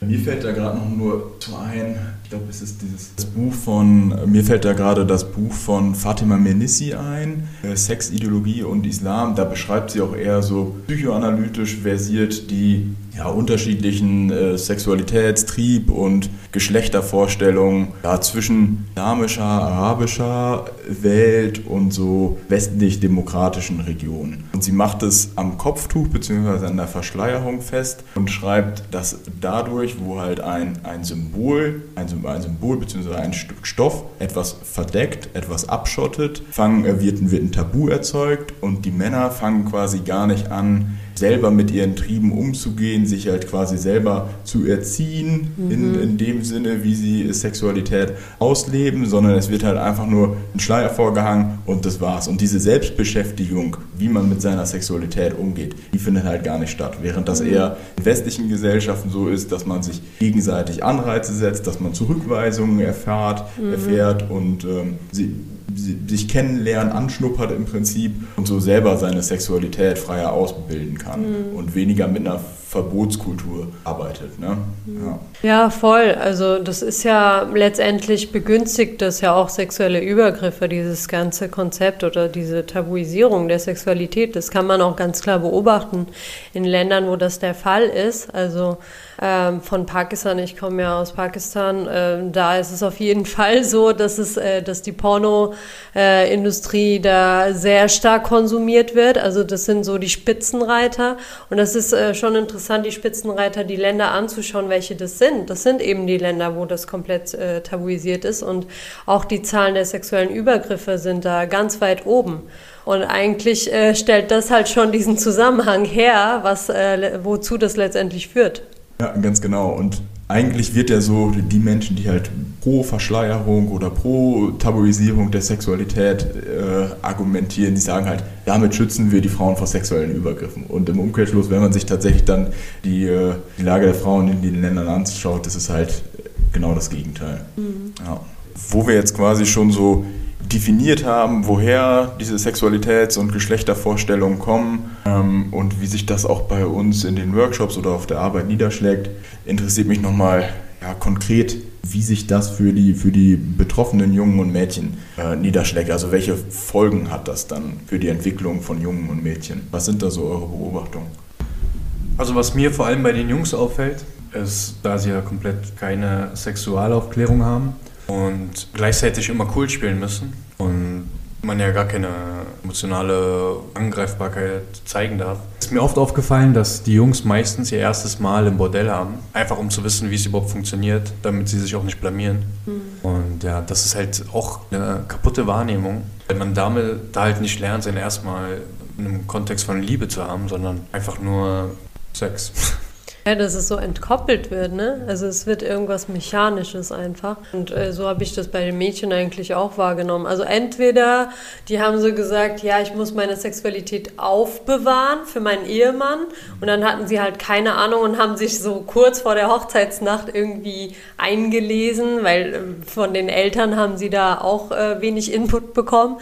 F: Mir fällt da gerade noch nur zu ein, ich glaube, es ist dieses das Buch von, mir fällt da gerade das Buch von Fatima Mernissi ein, äh, Sex, Ideologie und Islam. Da beschreibt sie auch eher so psychoanalytisch versiert die ja, unterschiedlichen äh, Sexualitätstrieb und Geschlechtervorstellungen ja, zwischen islamischer, arabischer Welt und so westlich-demokratischen Regionen. Und sie macht es am Kopftuch bzw. an der Verschleierung fest und schreibt, dass dadurch, wo halt ein, ein Symbol, ein, ein Symbol bzw. ein Stück Stoff etwas verdeckt, etwas abschottet, fangen, wird, wird ein Tabu erzeugt und die Männer fangen quasi gar nicht an, selber mit ihren Trieben umzugehen, sich halt quasi selber zu erziehen, mhm. in, in dem Sinne, wie sie Sexualität ausleben, sondern es wird halt einfach nur ein Schleier vorgehangen und das war's. Und diese Selbstbeschäftigung, wie man mit seiner Sexualität umgeht, die findet halt gar nicht statt. Während das mhm. eher in westlichen Gesellschaften so ist, dass man sich gegenseitig Anreize setzt, dass man Zurückweisungen erfährt, mhm. erfährt und ähm, sie sich kennenlernen, anschnuppert im Prinzip und so selber seine Sexualität freier ausbilden kann mhm. und weniger mit einer Verbotskultur arbeitet. Ne?
G: Ja. ja. voll. Also das ist ja letztendlich begünstigt das ja auch sexuelle Übergriffe, dieses ganze Konzept oder diese Tabuisierung der Sexualität. Das kann man auch ganz klar beobachten in Ländern, wo das der Fall ist. Also ähm, von Pakistan, ich komme ja aus Pakistan, äh, da ist es auf jeden Fall so, dass, es, äh, dass die Porno Pharmaindustrie äh, da sehr stark konsumiert wird. Also das sind so die Spitzenreiter. Und das ist äh, schon interessant, die Spitzenreiter, die Länder anzuschauen, welche das sind. Das sind eben die Länder, wo das komplett äh, tabuisiert ist. Und auch die Zahlen der sexuellen Übergriffe sind da ganz weit oben. Und eigentlich äh, stellt das halt schon diesen Zusammenhang her, was, äh, wozu das letztendlich führt.
F: Ja, ganz genau. Und eigentlich wird ja so die Menschen, die halt pro Verschleierung oder pro Tabuisierung der Sexualität äh, argumentieren, die sagen halt, damit schützen wir die Frauen vor sexuellen Übergriffen. Und im Umkehrschluss, wenn man sich tatsächlich dann die, äh, die Lage der Frauen in den Ländern anschaut, das ist halt genau das Gegenteil. Mhm. Ja. Wo wir jetzt quasi schon so definiert haben, woher diese Sexualitäts- und Geschlechtervorstellungen kommen ähm, und wie sich das auch bei uns in den Workshops oder auf der Arbeit niederschlägt, interessiert mich nochmal ja, konkret, wie sich das für die, für die betroffenen Jungen und Mädchen äh, niederschlägt. Also welche Folgen hat das dann für die Entwicklung von Jungen und Mädchen? Was sind da so eure Beobachtungen?
A: Also was mir vor allem bei den Jungs auffällt, ist, da sie ja komplett keine Sexualaufklärung haben, und gleichzeitig immer cool spielen müssen und man ja gar keine emotionale Angreifbarkeit zeigen darf. Es ist mir oft aufgefallen, dass die Jungs meistens ihr erstes Mal im Bordell haben, einfach um zu wissen, wie es überhaupt funktioniert, damit sie sich auch nicht blamieren. Mhm. Und ja, das ist halt auch eine kaputte Wahrnehmung, wenn man damit da halt nicht lernt, sein erstmal in einem Kontext von Liebe zu haben, sondern einfach nur Sex.
G: Ja, dass es so entkoppelt wird, ne? Also es wird irgendwas Mechanisches einfach. Und äh, so habe ich das bei den Mädchen eigentlich auch wahrgenommen. Also entweder die haben so gesagt, ja, ich muss meine Sexualität aufbewahren für meinen Ehemann. Und dann hatten sie halt keine Ahnung und haben sich so kurz vor der Hochzeitsnacht irgendwie eingelesen, weil äh, von den Eltern haben sie da auch äh, wenig Input bekommen.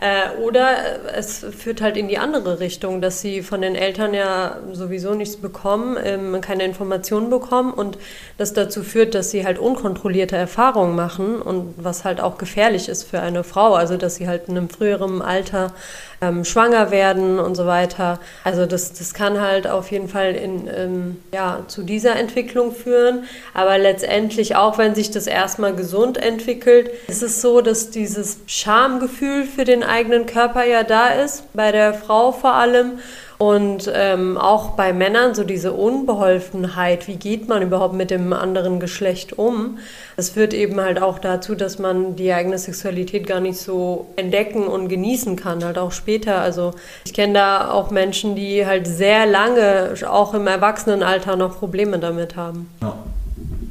G: Äh, oder es führt halt in die andere Richtung, dass sie von den Eltern ja sowieso nichts bekommen, ähm, keine Informationen bekommen und das dazu führt, dass sie halt unkontrollierte Erfahrungen machen und was halt auch gefährlich ist für eine Frau, also dass sie halt in einem früheren Alter ähm, schwanger werden und so weiter. Also das, das kann halt auf jeden Fall in, ähm, ja, zu dieser Entwicklung führen. Aber letztendlich, auch wenn sich das erstmal gesund entwickelt, ist es so, dass dieses Schamgefühl für den eigenen Körper ja da ist, bei der Frau vor allem. Und ähm, auch bei Männern so diese Unbeholfenheit, wie geht man überhaupt mit dem anderen Geschlecht um? Das führt eben halt auch dazu, dass man die eigene Sexualität gar nicht so entdecken und genießen kann, halt auch später. Also ich kenne da auch Menschen, die halt sehr lange, auch im Erwachsenenalter, noch Probleme damit haben.
F: Ja.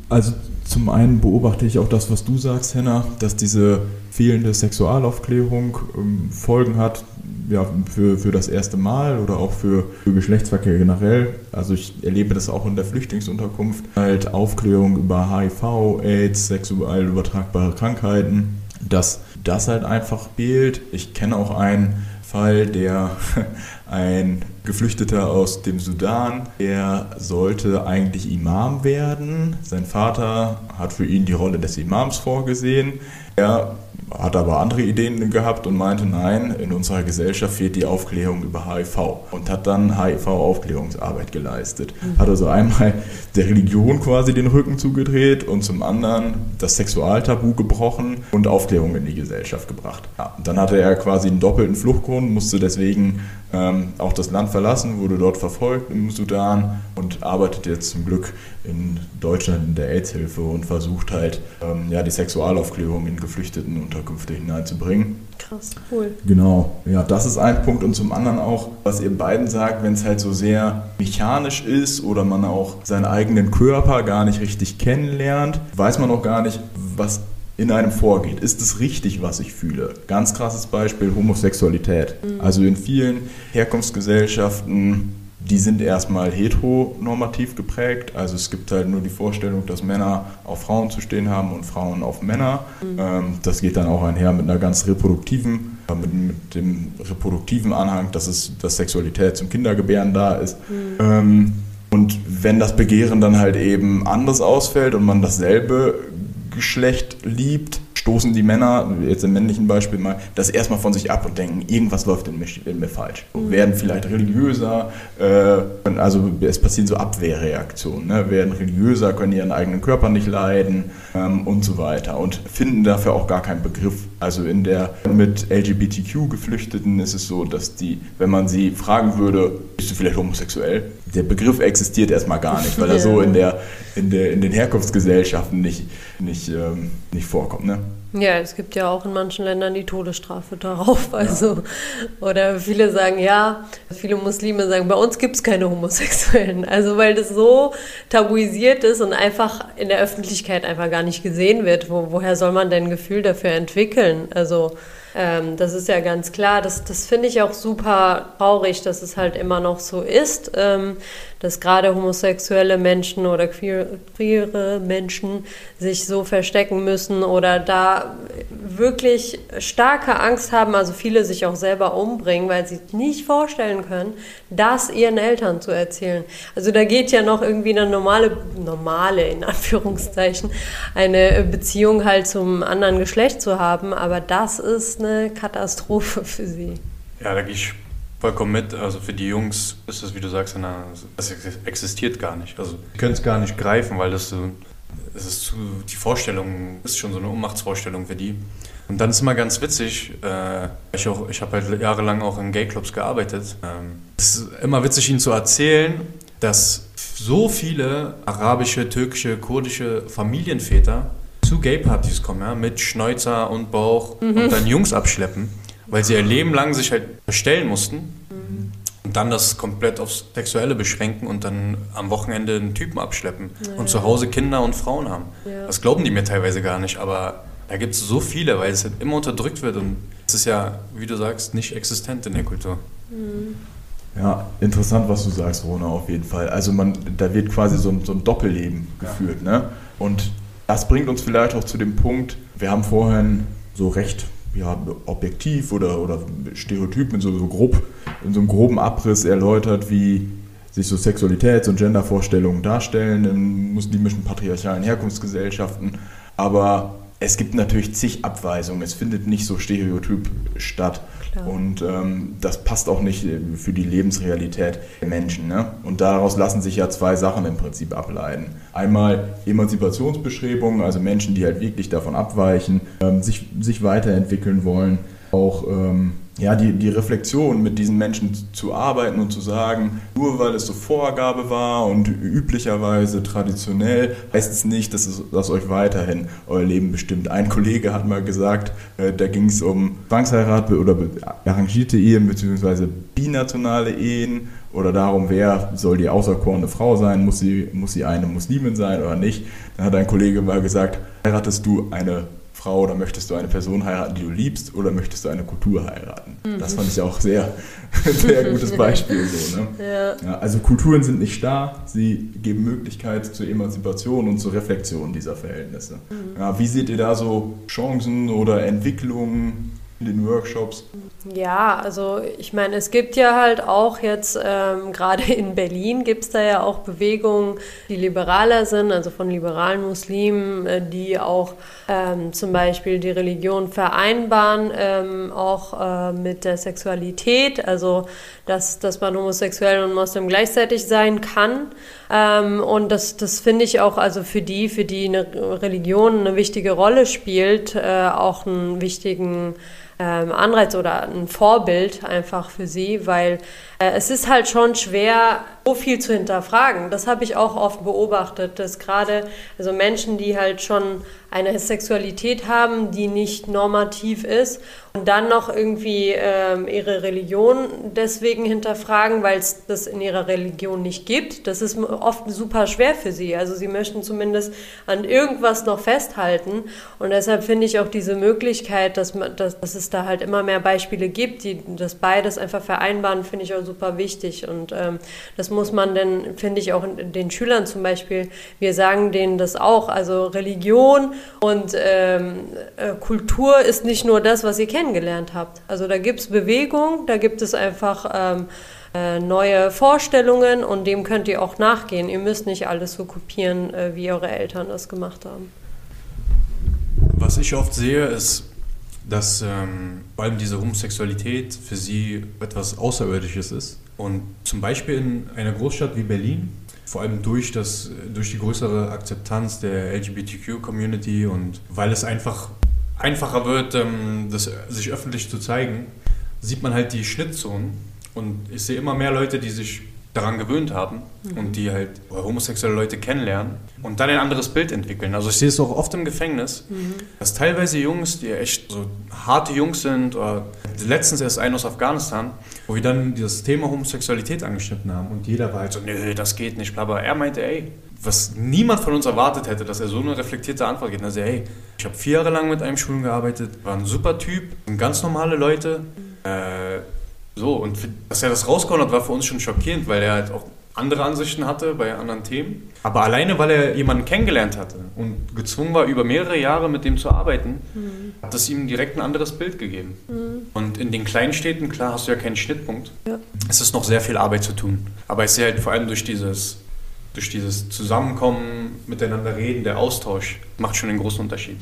F: Also zum einen beobachte ich auch das, was du sagst, Henna, dass diese fehlende Sexualaufklärung ähm, Folgen hat, ja, für, für das erste Mal oder auch für, für Geschlechtsverkehr generell. Also ich erlebe das auch in der Flüchtlingsunterkunft. Halt Aufklärung über HIV, AIDS, sexuell übertragbare Krankheiten, dass das halt einfach fehlt. Ich kenne auch einen Fall, der ein Geflüchteter aus dem Sudan, der sollte eigentlich Imam werden. Sein Vater hat für ihn die Rolle des Imams vorgesehen. Er hat aber andere Ideen gehabt und meinte, nein, in unserer Gesellschaft fehlt die Aufklärung über HIV und hat dann HIV-Aufklärungsarbeit geleistet. Mhm. Hat also einmal der Religion quasi den Rücken zugedreht und zum anderen das Sexualtabu gebrochen und Aufklärung in die Gesellschaft gebracht. Ja, dann hatte er quasi einen doppelten Fluchtgrund, musste deswegen ähm, auch das Land verlassen, wurde dort verfolgt im Sudan und arbeitet jetzt zum Glück in Deutschland in der AIDS-Hilfe und versucht halt ähm, ja, die Sexualaufklärung in geflüchteten Unterkünfte hineinzubringen.
G: Krass, cool.
F: Genau, ja, das ist ein Punkt und zum anderen auch, was ihr beiden sagt, wenn es halt so sehr mechanisch ist oder man auch seinen eigenen Körper gar nicht richtig kennenlernt, weiß man auch gar nicht, was in einem vorgeht. Ist es richtig, was ich fühle? Ganz krasses Beispiel Homosexualität. Mhm. Also in vielen Herkunftsgesellschaften, die sind erstmal heteronormativ geprägt. Also es gibt halt nur die Vorstellung, dass Männer auf Frauen zu stehen haben und Frauen auf Männer. Mhm. Ähm, das geht dann auch einher mit einer ganz reproduktiven, äh, mit, mit, dem reproduktiven Anhang, dass es dass Sexualität zum Kindergebären da ist. Mhm. Ähm, und wenn das Begehren dann halt eben anders ausfällt und man dasselbe Geschlecht liebt, stoßen die Männer, jetzt im männlichen Beispiel mal, das erstmal von sich ab und denken, irgendwas läuft in mir, in mir falsch. Mhm. Werden vielleicht religiöser, äh, also es passieren so Abwehrreaktionen. Ne? Werden religiöser, können ihren eigenen Körper nicht leiden ähm, und so weiter und finden dafür auch gar keinen Begriff. Also in der mit LGBTQ-Geflüchteten ist es so, dass die, wenn man sie fragen würde, bist du vielleicht homosexuell? Der Begriff existiert erstmal gar nicht, weil er so in, der, in, der, in den Herkunftsgesellschaften nicht, nicht, ähm, nicht vorkommt. Ne?
G: Ja, es gibt ja auch in manchen Ländern die Todesstrafe darauf. Also, oder viele sagen, ja, viele Muslime sagen, bei uns gibt es keine Homosexuellen. Also weil das so tabuisiert ist und einfach in der Öffentlichkeit einfach gar nicht gesehen wird. Wo, woher soll man denn ein Gefühl dafür entwickeln? Also ähm, das ist ja ganz klar. Das, das finde ich auch super traurig, dass es halt immer noch so ist. Ähm, dass gerade homosexuelle Menschen oder queer, queere Menschen sich so verstecken müssen oder da wirklich starke Angst haben, also viele sich auch selber umbringen, weil sie nicht vorstellen können, das ihren Eltern zu erzählen. Also da geht ja noch irgendwie eine normale, normale in Anführungszeichen, eine Beziehung halt zum anderen Geschlecht zu haben, aber das ist eine Katastrophe für sie.
A: Ja, da gehe ich vollkommen mit. Also für die Jungs ist das, wie du sagst, eine, das existiert gar nicht. Also die können es gar nicht greifen, weil das so, das ist zu, die Vorstellung ist schon so eine Ohnmachtsvorstellung für die. Und dann ist immer ganz witzig, äh, ich, ich habe halt jahrelang auch in Gayclubs gearbeitet. Ähm, es ist immer witzig, ihnen zu erzählen, dass so viele arabische, türkische, kurdische Familienväter zu Gay-Partys kommen, ja, mit Schnäuzer und Bauch mhm. und dann Jungs abschleppen weil sie ihr Leben lang sich halt verstellen mussten mhm. und dann das komplett aufs Sexuelle beschränken und dann am Wochenende einen Typen abschleppen ja. und zu Hause Kinder und Frauen haben. Ja. Das glauben die mir teilweise gar nicht, aber da gibt es so viele, weil es halt immer unterdrückt wird und es ist ja, wie du sagst, nicht existent in der Kultur.
F: Mhm. Ja, interessant, was du sagst, Rona, auf jeden Fall. Also man, da wird quasi so ein, so ein Doppelleben geführt. Ja. Ne? Und das bringt uns vielleicht auch zu dem Punkt, wir haben vorhin so recht ja, objektiv oder, oder Stereotypen in so, so grob, in so einem groben Abriss erläutert, wie sich so Sexualitäts- und Gendervorstellungen darstellen in muslimischen patriarchalen Herkunftsgesellschaften. Aber es gibt natürlich zig Abweisungen. Es findet nicht so stereotyp statt. Und ähm, das passt auch nicht äh, für die Lebensrealität der Menschen. Ne? Und daraus lassen sich ja zwei Sachen im Prinzip ableiten. Einmal Emanzipationsbeschreibungen, also Menschen, die halt wirklich davon abweichen, ähm, sich, sich weiterentwickeln wollen. Auch ähm, ja, die, die Reflexion mit diesen Menschen zu arbeiten und zu sagen, nur weil es so Vorgabe war und üblicherweise traditionell, heißt es nicht, dass, es, dass euch weiterhin euer Leben bestimmt. Ein Kollege hat mal gesagt, äh, da ging es um Zwangsheirat oder arrangierte Ehen bzw. binationale Ehen oder darum, wer soll die auserkorene Frau sein, muss sie, muss sie eine Muslimin sein oder nicht. Dann hat ein Kollege mal gesagt, heiratest du eine Frau oder möchtest du eine Person heiraten, die du liebst oder möchtest du eine Kultur heiraten? Mhm. Das fand ich auch sehr, sehr gutes Beispiel. So, ne? ja. Ja, also Kulturen sind nicht starr, sie geben Möglichkeit zur Emanzipation und zur Reflexion dieser Verhältnisse. Mhm. Ja, wie seht ihr da so Chancen oder Entwicklungen in den Workshops?
G: Ja, also ich meine, es gibt ja halt auch jetzt, ähm, gerade in Berlin gibt es da ja auch Bewegungen, die liberaler sind, also von liberalen Muslimen, äh, die auch ähm, zum Beispiel die Religion vereinbaren, ähm, auch äh, mit der Sexualität, also dass, dass man homosexuell und Moslem gleichzeitig sein kann. Ähm, und das, das finde ich auch, also für die, für die eine Religion eine wichtige Rolle spielt, äh, auch einen wichtigen ähm, Anreiz oder ein Vorbild einfach für sie, weil äh, es ist halt schon schwer, so viel zu hinterfragen. Das habe ich auch oft beobachtet, dass gerade also Menschen, die halt schon eine Sexualität haben, die nicht normativ ist und dann noch irgendwie ähm, ihre Religion deswegen hinterfragen, weil es das in ihrer Religion nicht gibt. Das ist oft super schwer für sie. Also sie möchten zumindest an irgendwas noch festhalten und deshalb finde ich auch diese Möglichkeit, dass, man, dass, dass es da halt immer mehr Beispiele gibt, die das beides einfach vereinbaren, finde ich auch super wichtig und ähm, das muss man dann, finde ich, auch den Schülern zum Beispiel, wir sagen denen das auch, also Religion und ähm, äh, Kultur ist nicht nur das, was ihr kennengelernt habt. Also da gibt es Bewegung, da gibt es einfach ähm, äh, neue Vorstellungen und dem könnt ihr auch nachgehen. Ihr müsst nicht alles so kopieren, äh, wie eure Eltern das gemacht haben.
A: Was ich oft sehe, ist, dass ähm, vor allem diese Homosexualität für sie etwas Außerirdisches ist Und zum Beispiel in einer Großstadt wie Berlin, vor allem durch, das, durch die größere Akzeptanz der LGBTQ-Community und weil es einfach einfacher wird, ähm, das sich öffentlich zu zeigen, sieht man halt die Schnittzonen. Und ich sehe immer mehr Leute, die sich daran gewöhnt haben mhm. und die halt homosexuelle Leute kennenlernen und dann ein anderes Bild entwickeln. Also ich sehe es auch oft im Gefängnis, mhm. dass teilweise Jungs, die echt so harte Jungs sind, oder letztens erst ein aus Afghanistan, wo wir dann das Thema Homosexualität angeschnitten haben und jeder war halt so, nö, das geht nicht, aber er meinte, ey, was niemand von uns erwartet hätte, dass er so eine reflektierte Antwort gibt. Also, hey, ich habe vier Jahre lang mit einem Schulen gearbeitet, war ein super Typ, ganz normale Leute. Äh, so, und dass er das rausgehauen hat, war für uns schon schockierend, weil er halt auch andere Ansichten hatte bei anderen Themen. Aber alleine, weil er jemanden kennengelernt hatte und gezwungen war, über mehrere Jahre mit dem zu arbeiten, mhm. hat das ihm direkt ein anderes Bild gegeben. Mhm. Und in den kleinen Städten, klar, hast du ja keinen Schnittpunkt. Ja. Es ist noch sehr viel Arbeit zu tun. Aber ich sehe halt vor allem durch dieses durch dieses Zusammenkommen, miteinander reden, der Austausch macht schon einen großen Unterschied.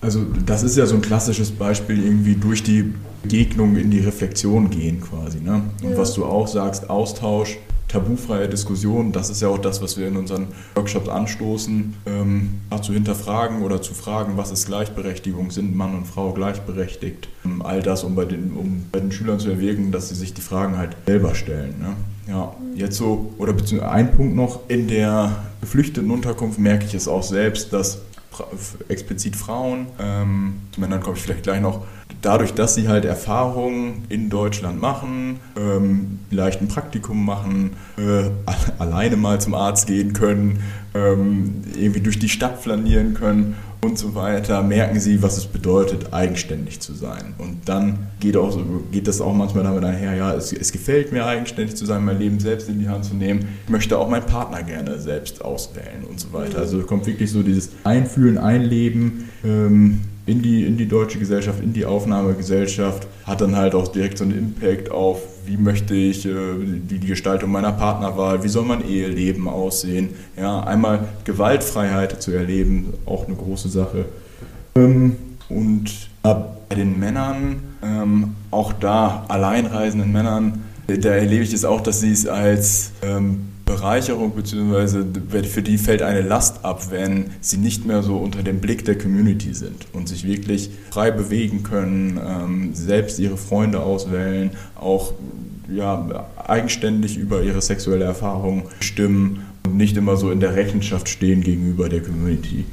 F: Also das ist ja so ein klassisches Beispiel, irgendwie durch die Begegnung in die Reflexion gehen quasi. Ne? Und ja. was du auch sagst, Austausch, tabufreie Diskussion, das ist ja auch das, was wir in unseren Workshops anstoßen, ähm, zu hinterfragen oder zu fragen, was ist Gleichberechtigung, sind Mann und Frau gleichberechtigt, ähm, all das, um bei, den, um bei den Schülern zu erwirken, dass sie sich die Fragen halt selber stellen. Ne? Ja, jetzt so, oder beziehungsweise ein Punkt noch, in der geflüchteten Unterkunft merke ich es auch selbst, dass explizit Frauen, ähm, zu Männern komme ich vielleicht gleich noch, dadurch, dass sie halt Erfahrungen in Deutschland machen, ähm, vielleicht ein Praktikum machen, äh, alleine mal zum Arzt gehen können, ähm, irgendwie durch die Stadt flanieren können und so weiter, merken sie, was es bedeutet, eigenständig zu sein. Und dann geht, auch geht das auch manchmal damit einher, ja, es, es, gefällt mir, eigenständig zu sein, mein Leben selbst in die Hand zu nehmen. Ich möchte auch meinen Partner gerne selbst auswählen und so weiter. Also kommt wirklich so dieses Einfühlen, Einleben. Ähm, in die, in die deutsche Gesellschaft, in die Aufnahmegesellschaft, hat dann halt auch direkt so einen Impact auf, wie möchte ich äh, die, die Gestaltung meiner Partnerwahl, wie soll mein Eheleben aussehen. Ja, einmal Gewaltfreiheit zu erleben, auch eine große Sache. Ähm, und bei den Männern, ähm, auch da alleinreisenden Männern, da erlebe ich es auch, dass sie es als ähm, Bereicherung beziehungsweise für die fällt eine Last ab, wenn sie nicht mehr so unter dem Blick der Community sind und sich wirklich frei bewegen können, ähm, selbst ihre Freunde auswählen, auch ja, eigenständig über ihre sexuelle Erfahrung stimmen und nicht immer so in der Rechenschaft stehen gegenüber der Community.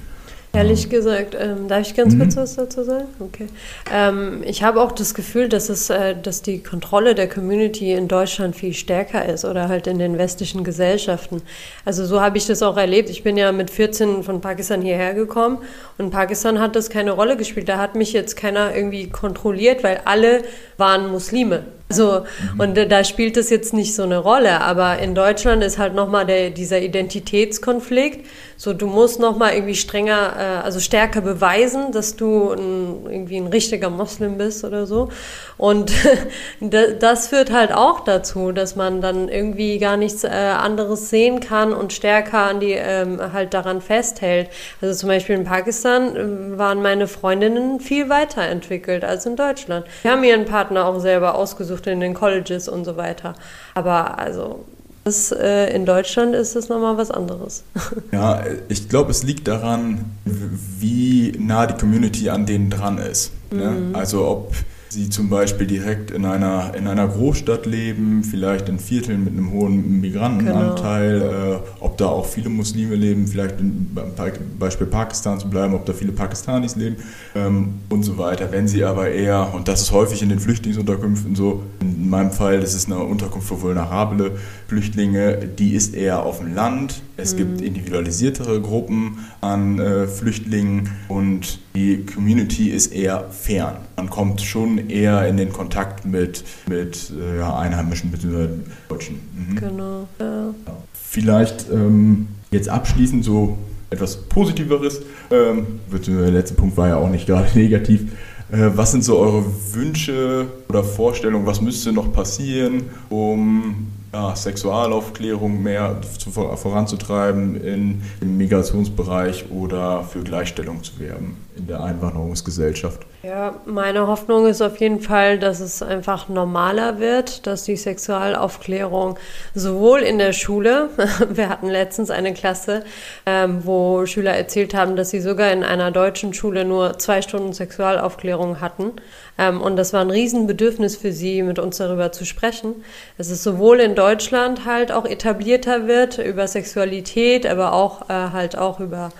G: Ehrlich gesagt, ähm, darf ich ganz mhm. kurz was dazu sagen? Okay. Ähm, ich habe auch das Gefühl, dass, es, äh, dass die Kontrolle der Community in Deutschland viel stärker ist oder halt in den westlichen Gesellschaften. Also so habe ich das auch erlebt. Ich bin ja mit 14 von Pakistan hierher gekommen und Pakistan hat das keine Rolle gespielt. Da hat mich jetzt keiner irgendwie kontrolliert, weil alle waren Muslime. So, und da spielt das jetzt nicht so eine Rolle, aber in Deutschland ist halt nochmal dieser Identitätskonflikt. So, du musst nochmal irgendwie strenger, äh, also stärker beweisen, dass du ein, irgendwie ein richtiger Moslem bist oder so. Und das führt halt auch dazu, dass man dann irgendwie gar nichts äh, anderes sehen kann und stärker an die, ähm, halt daran festhält. Also zum Beispiel in Pakistan äh, waren meine Freundinnen viel weiterentwickelt als in Deutschland. Wir haben ihren Partner auch selber ausgesucht ausgesucht in den Colleges und so weiter. Aber also das, äh, in Deutschland ist es nochmal was anderes.
F: Ja, ich glaube, es liegt daran, wie nah die Community an denen dran ist. Ne? Mhm. Also ob sie zum Beispiel direkt in einer, in einer Großstadt leben, vielleicht in Vierteln mit einem hohen Migrantenanteil, genau. äh, ob da auch viele Muslime leben, vielleicht beim Beispiel Pakistan zu bleiben, ob da viele Pakistanis leben ähm, und so weiter. Wenn sie aber eher, und das ist häufig in den Flüchtlingsunterkünften so, in meinem Fall, das ist eine Unterkunft für vulnerable Flüchtlinge, die ist eher auf dem Land. Es mhm. gibt individualisiertere Gruppen an äh, Flüchtlingen und die Community ist eher fern. Man kommt schon eher in den Kontakt mit, mit äh, Einheimischen bzw. Deutschen. Mhm. Genau. Ja. Vielleicht ähm, jetzt abschließend so etwas Positiveres. Ähm, der letzte Punkt war ja auch nicht gerade negativ. Äh, was sind so eure Wünsche oder Vorstellungen? Was müsste noch passieren, um ja, Sexualaufklärung mehr zu, voranzutreiben in, im Migrationsbereich oder für Gleichstellung zu werben in der Einwanderungsgesellschaft.
G: Ja, meine Hoffnung ist auf jeden Fall, dass es einfach normaler wird, dass die Sexualaufklärung sowohl in der Schule, wir hatten letztens eine Klasse, ähm, wo Schüler erzählt haben, dass sie sogar in einer deutschen Schule nur zwei Stunden Sexualaufklärung hatten. Ähm, und das war ein Riesenbedürfnis für sie, mit uns darüber zu sprechen. Dass es sowohl in Deutschland halt auch etablierter wird über Sexualität, aber auch äh, halt auch über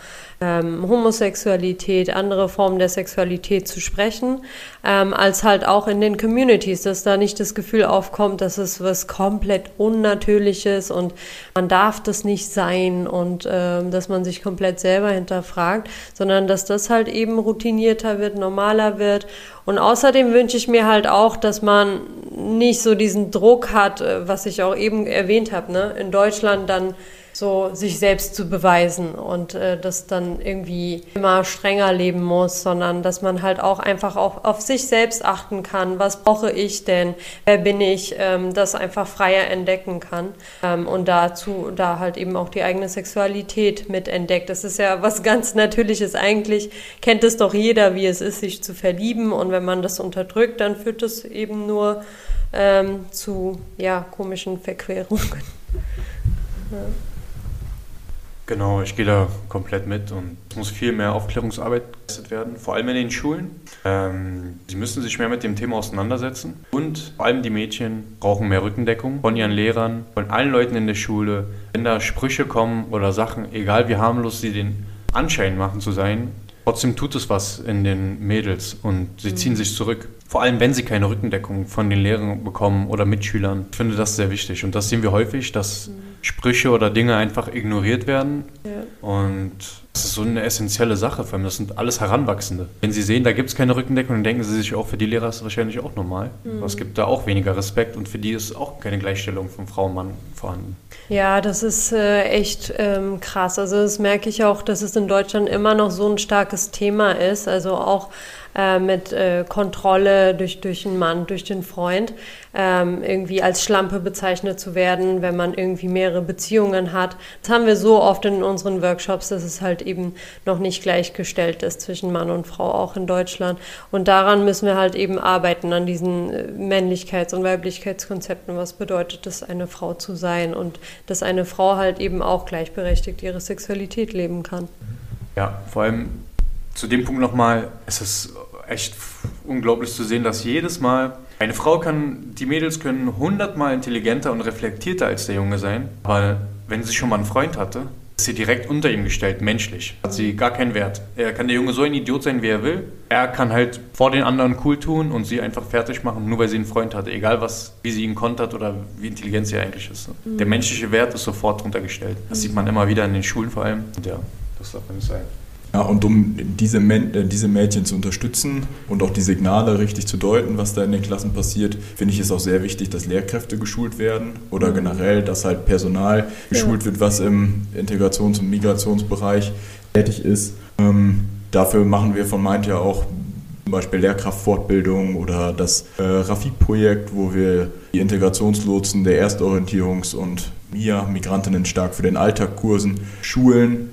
G: ähm, Homosexualität, andere Formen der Sexualität zu sprechen, ähm, als halt auch in den Communities, dass da nicht das Gefühl aufkommt, dass es was komplett Unnatürliches und man darf das nicht sein und ähm, dass man sich komplett selber hinterfragt, sondern dass das halt eben routinierter wird, normaler wird. Und außerdem wünsche ich mir halt auch, dass man nicht so diesen Druck hat, äh, was ich auch eben erwähnt habe, ne? in Deutschland dann so sich selbst zu beweisen und äh, das dann irgendwie immer strenger leben muss, sondern dass man halt auch einfach auch auf sich selbst achten kann. Was brauche ich denn? Wer bin ich? Ähm, das einfach freier entdecken kann ähm, und dazu da halt eben auch die eigene Sexualität mit entdeckt. Das ist ja was ganz Natürliches. Eigentlich kennt es doch jeder, wie es ist, sich zu verlieben und wenn man das unterdrückt, dann führt es eben nur ähm, zu ja komischen Verquerungen.
A: Ja. Genau, ich gehe da komplett mit und es muss viel mehr Aufklärungsarbeit geleistet werden, vor allem in den Schulen. Ähm, sie müssen sich mehr mit dem Thema auseinandersetzen und vor allem die Mädchen brauchen mehr Rückendeckung von ihren Lehrern, von allen Leuten in der Schule. Wenn da Sprüche kommen oder Sachen, egal wie harmlos sie den Anschein machen zu sein, trotzdem tut es was in den Mädels und sie ziehen mhm. sich zurück. Vor allem, wenn sie keine Rückendeckung von den Lehrern bekommen oder Mitschülern. Ich finde das sehr wichtig und das sehen wir häufig, dass mhm Sprüche oder Dinge einfach ignoriert werden. Ja. Und das ist so eine essentielle Sache für mich. Das sind alles Heranwachsende. Wenn sie sehen, da gibt es keine Rückendeckung, dann denken sie sich auch, für die Lehrer ist es wahrscheinlich auch normal. Mhm. Aber es gibt da auch weniger Respekt und für die ist auch keine Gleichstellung von Frau und Mann vorhanden.
G: Ja, das ist äh, echt ähm, krass. Also das merke ich auch, dass es in Deutschland immer noch so ein starkes Thema ist. Also auch äh, mit äh, Kontrolle durch, durch einen Mann, durch den Freund, ähm, irgendwie als Schlampe bezeichnet zu werden, wenn man irgendwie mehrere Beziehungen hat. Das haben wir so oft in unseren Workshops, dass es halt eben noch nicht gleichgestellt ist zwischen Mann und Frau, auch in Deutschland. Und daran müssen wir halt eben arbeiten, an diesen äh, Männlichkeits- und Weiblichkeitskonzepten. Was bedeutet es, eine Frau zu sein und dass eine Frau halt eben auch gleichberechtigt ihre Sexualität leben kann.
A: Ja, vor allem zu dem Punkt nochmal, es ist echt unglaublich zu sehen, dass jedes Mal eine Frau kann, die Mädels können hundertmal intelligenter und reflektierter als der Junge sein, aber wenn sie schon mal einen Freund hatte, ist sie direkt unter ihm gestellt, menschlich. Hat sie gar keinen Wert. Er kann der Junge so ein Idiot sein, wie er will. Er kann halt vor den anderen cool tun und sie einfach fertig machen, nur weil sie einen Freund hatte. Egal, was, wie sie ihn kontert oder wie intelligent sie eigentlich ist. Mhm. Der menschliche Wert ist sofort drunter gestellt. Das sieht man immer wieder in den Schulen vor allem. Und ja, das darf man nicht sein.
F: Ja, und um diese, äh, diese Mädchen zu unterstützen und auch die Signale richtig zu deuten, was da in den Klassen passiert, finde ich es auch sehr wichtig, dass Lehrkräfte geschult werden oder generell, dass halt Personal geschult ja. wird, was im Integrations- und Migrationsbereich tätig ist. Ähm, dafür machen wir von Meint ja auch zum Beispiel Lehrkraftfortbildung oder das äh, Rafik-Projekt, wo wir die Integrationslotsen der Erstorientierungs- und MIA, Migrantinnen stark für den Alltag Kursen, schulen.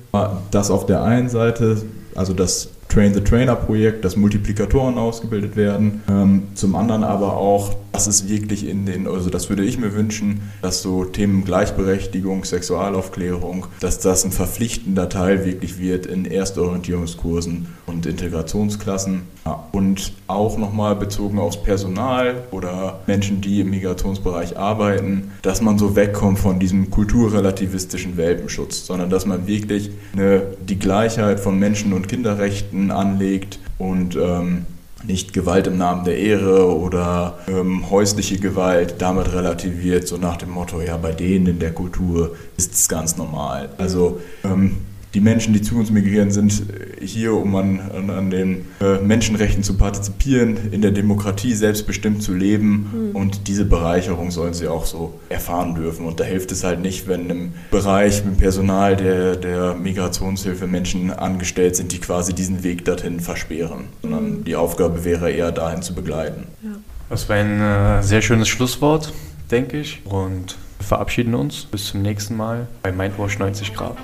F: Das auf der einen Seite, also das Train the Trainer Projekt, dass Multiplikatoren ausgebildet werden. Ähm, zum anderen aber auch, dass es wirklich in den, also das würde ich mir wünschen, dass so Themen Gleichberechtigung, Sexualaufklärung, dass das ein verpflichtender Teil wirklich wird in Erstorientierungskursen und Integrationsklassen. Ja, und auch nochmal bezogen aufs Personal oder Menschen, die im Migrationsbereich arbeiten, dass man so wegkommt von diesem kulturrelativistischen Welpenschutz, sondern dass man wirklich eine, die Gleichheit von Menschen- und Kinderrechten anlegt und ähm, nicht Gewalt im Namen der Ehre oder ähm, häusliche Gewalt damit relativiert, so nach dem Motto, ja, bei denen in der Kultur ist es ganz normal. Also ähm, die Menschen, die zu uns migrieren, sind hier, um an, an, an den äh, Menschenrechten zu partizipieren, in der Demokratie selbstbestimmt zu leben mhm. und diese Bereicherung sollen sie auch so erfahren dürfen. Und da hilft es halt nicht, wenn im Bereich mit Personal der, der Migrationshilfe Menschen angestellt sind, die quasi diesen Weg dorthin versperren, sondern mhm. die Aufgabe wäre eher dahin zu begleiten.
A: Ja. Das war ein äh, sehr schönes Schlusswort, denke ich. Und verabschieden uns. Bis zum nächsten Mal bei Mindwash 90 Grad.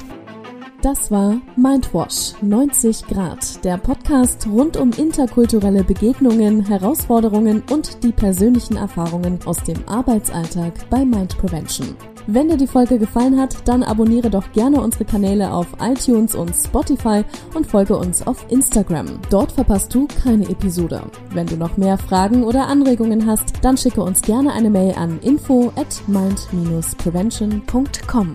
E: Das war Mindwash 90 Grad, der Podcast rund um interkulturelle Begegnungen, Herausforderungen und die persönlichen Erfahrungen aus dem Arbeitsalltag bei Mind Prevention. Wenn dir die Folge gefallen hat, dann abonniere doch gerne unsere Kanäle auf iTunes und Spotify und folge uns auf Instagram. Dort verpasst du keine Episode. Wenn du noch mehr Fragen oder Anregungen hast, dann schicke uns gerne eine Mail an info at mind-prevention.com.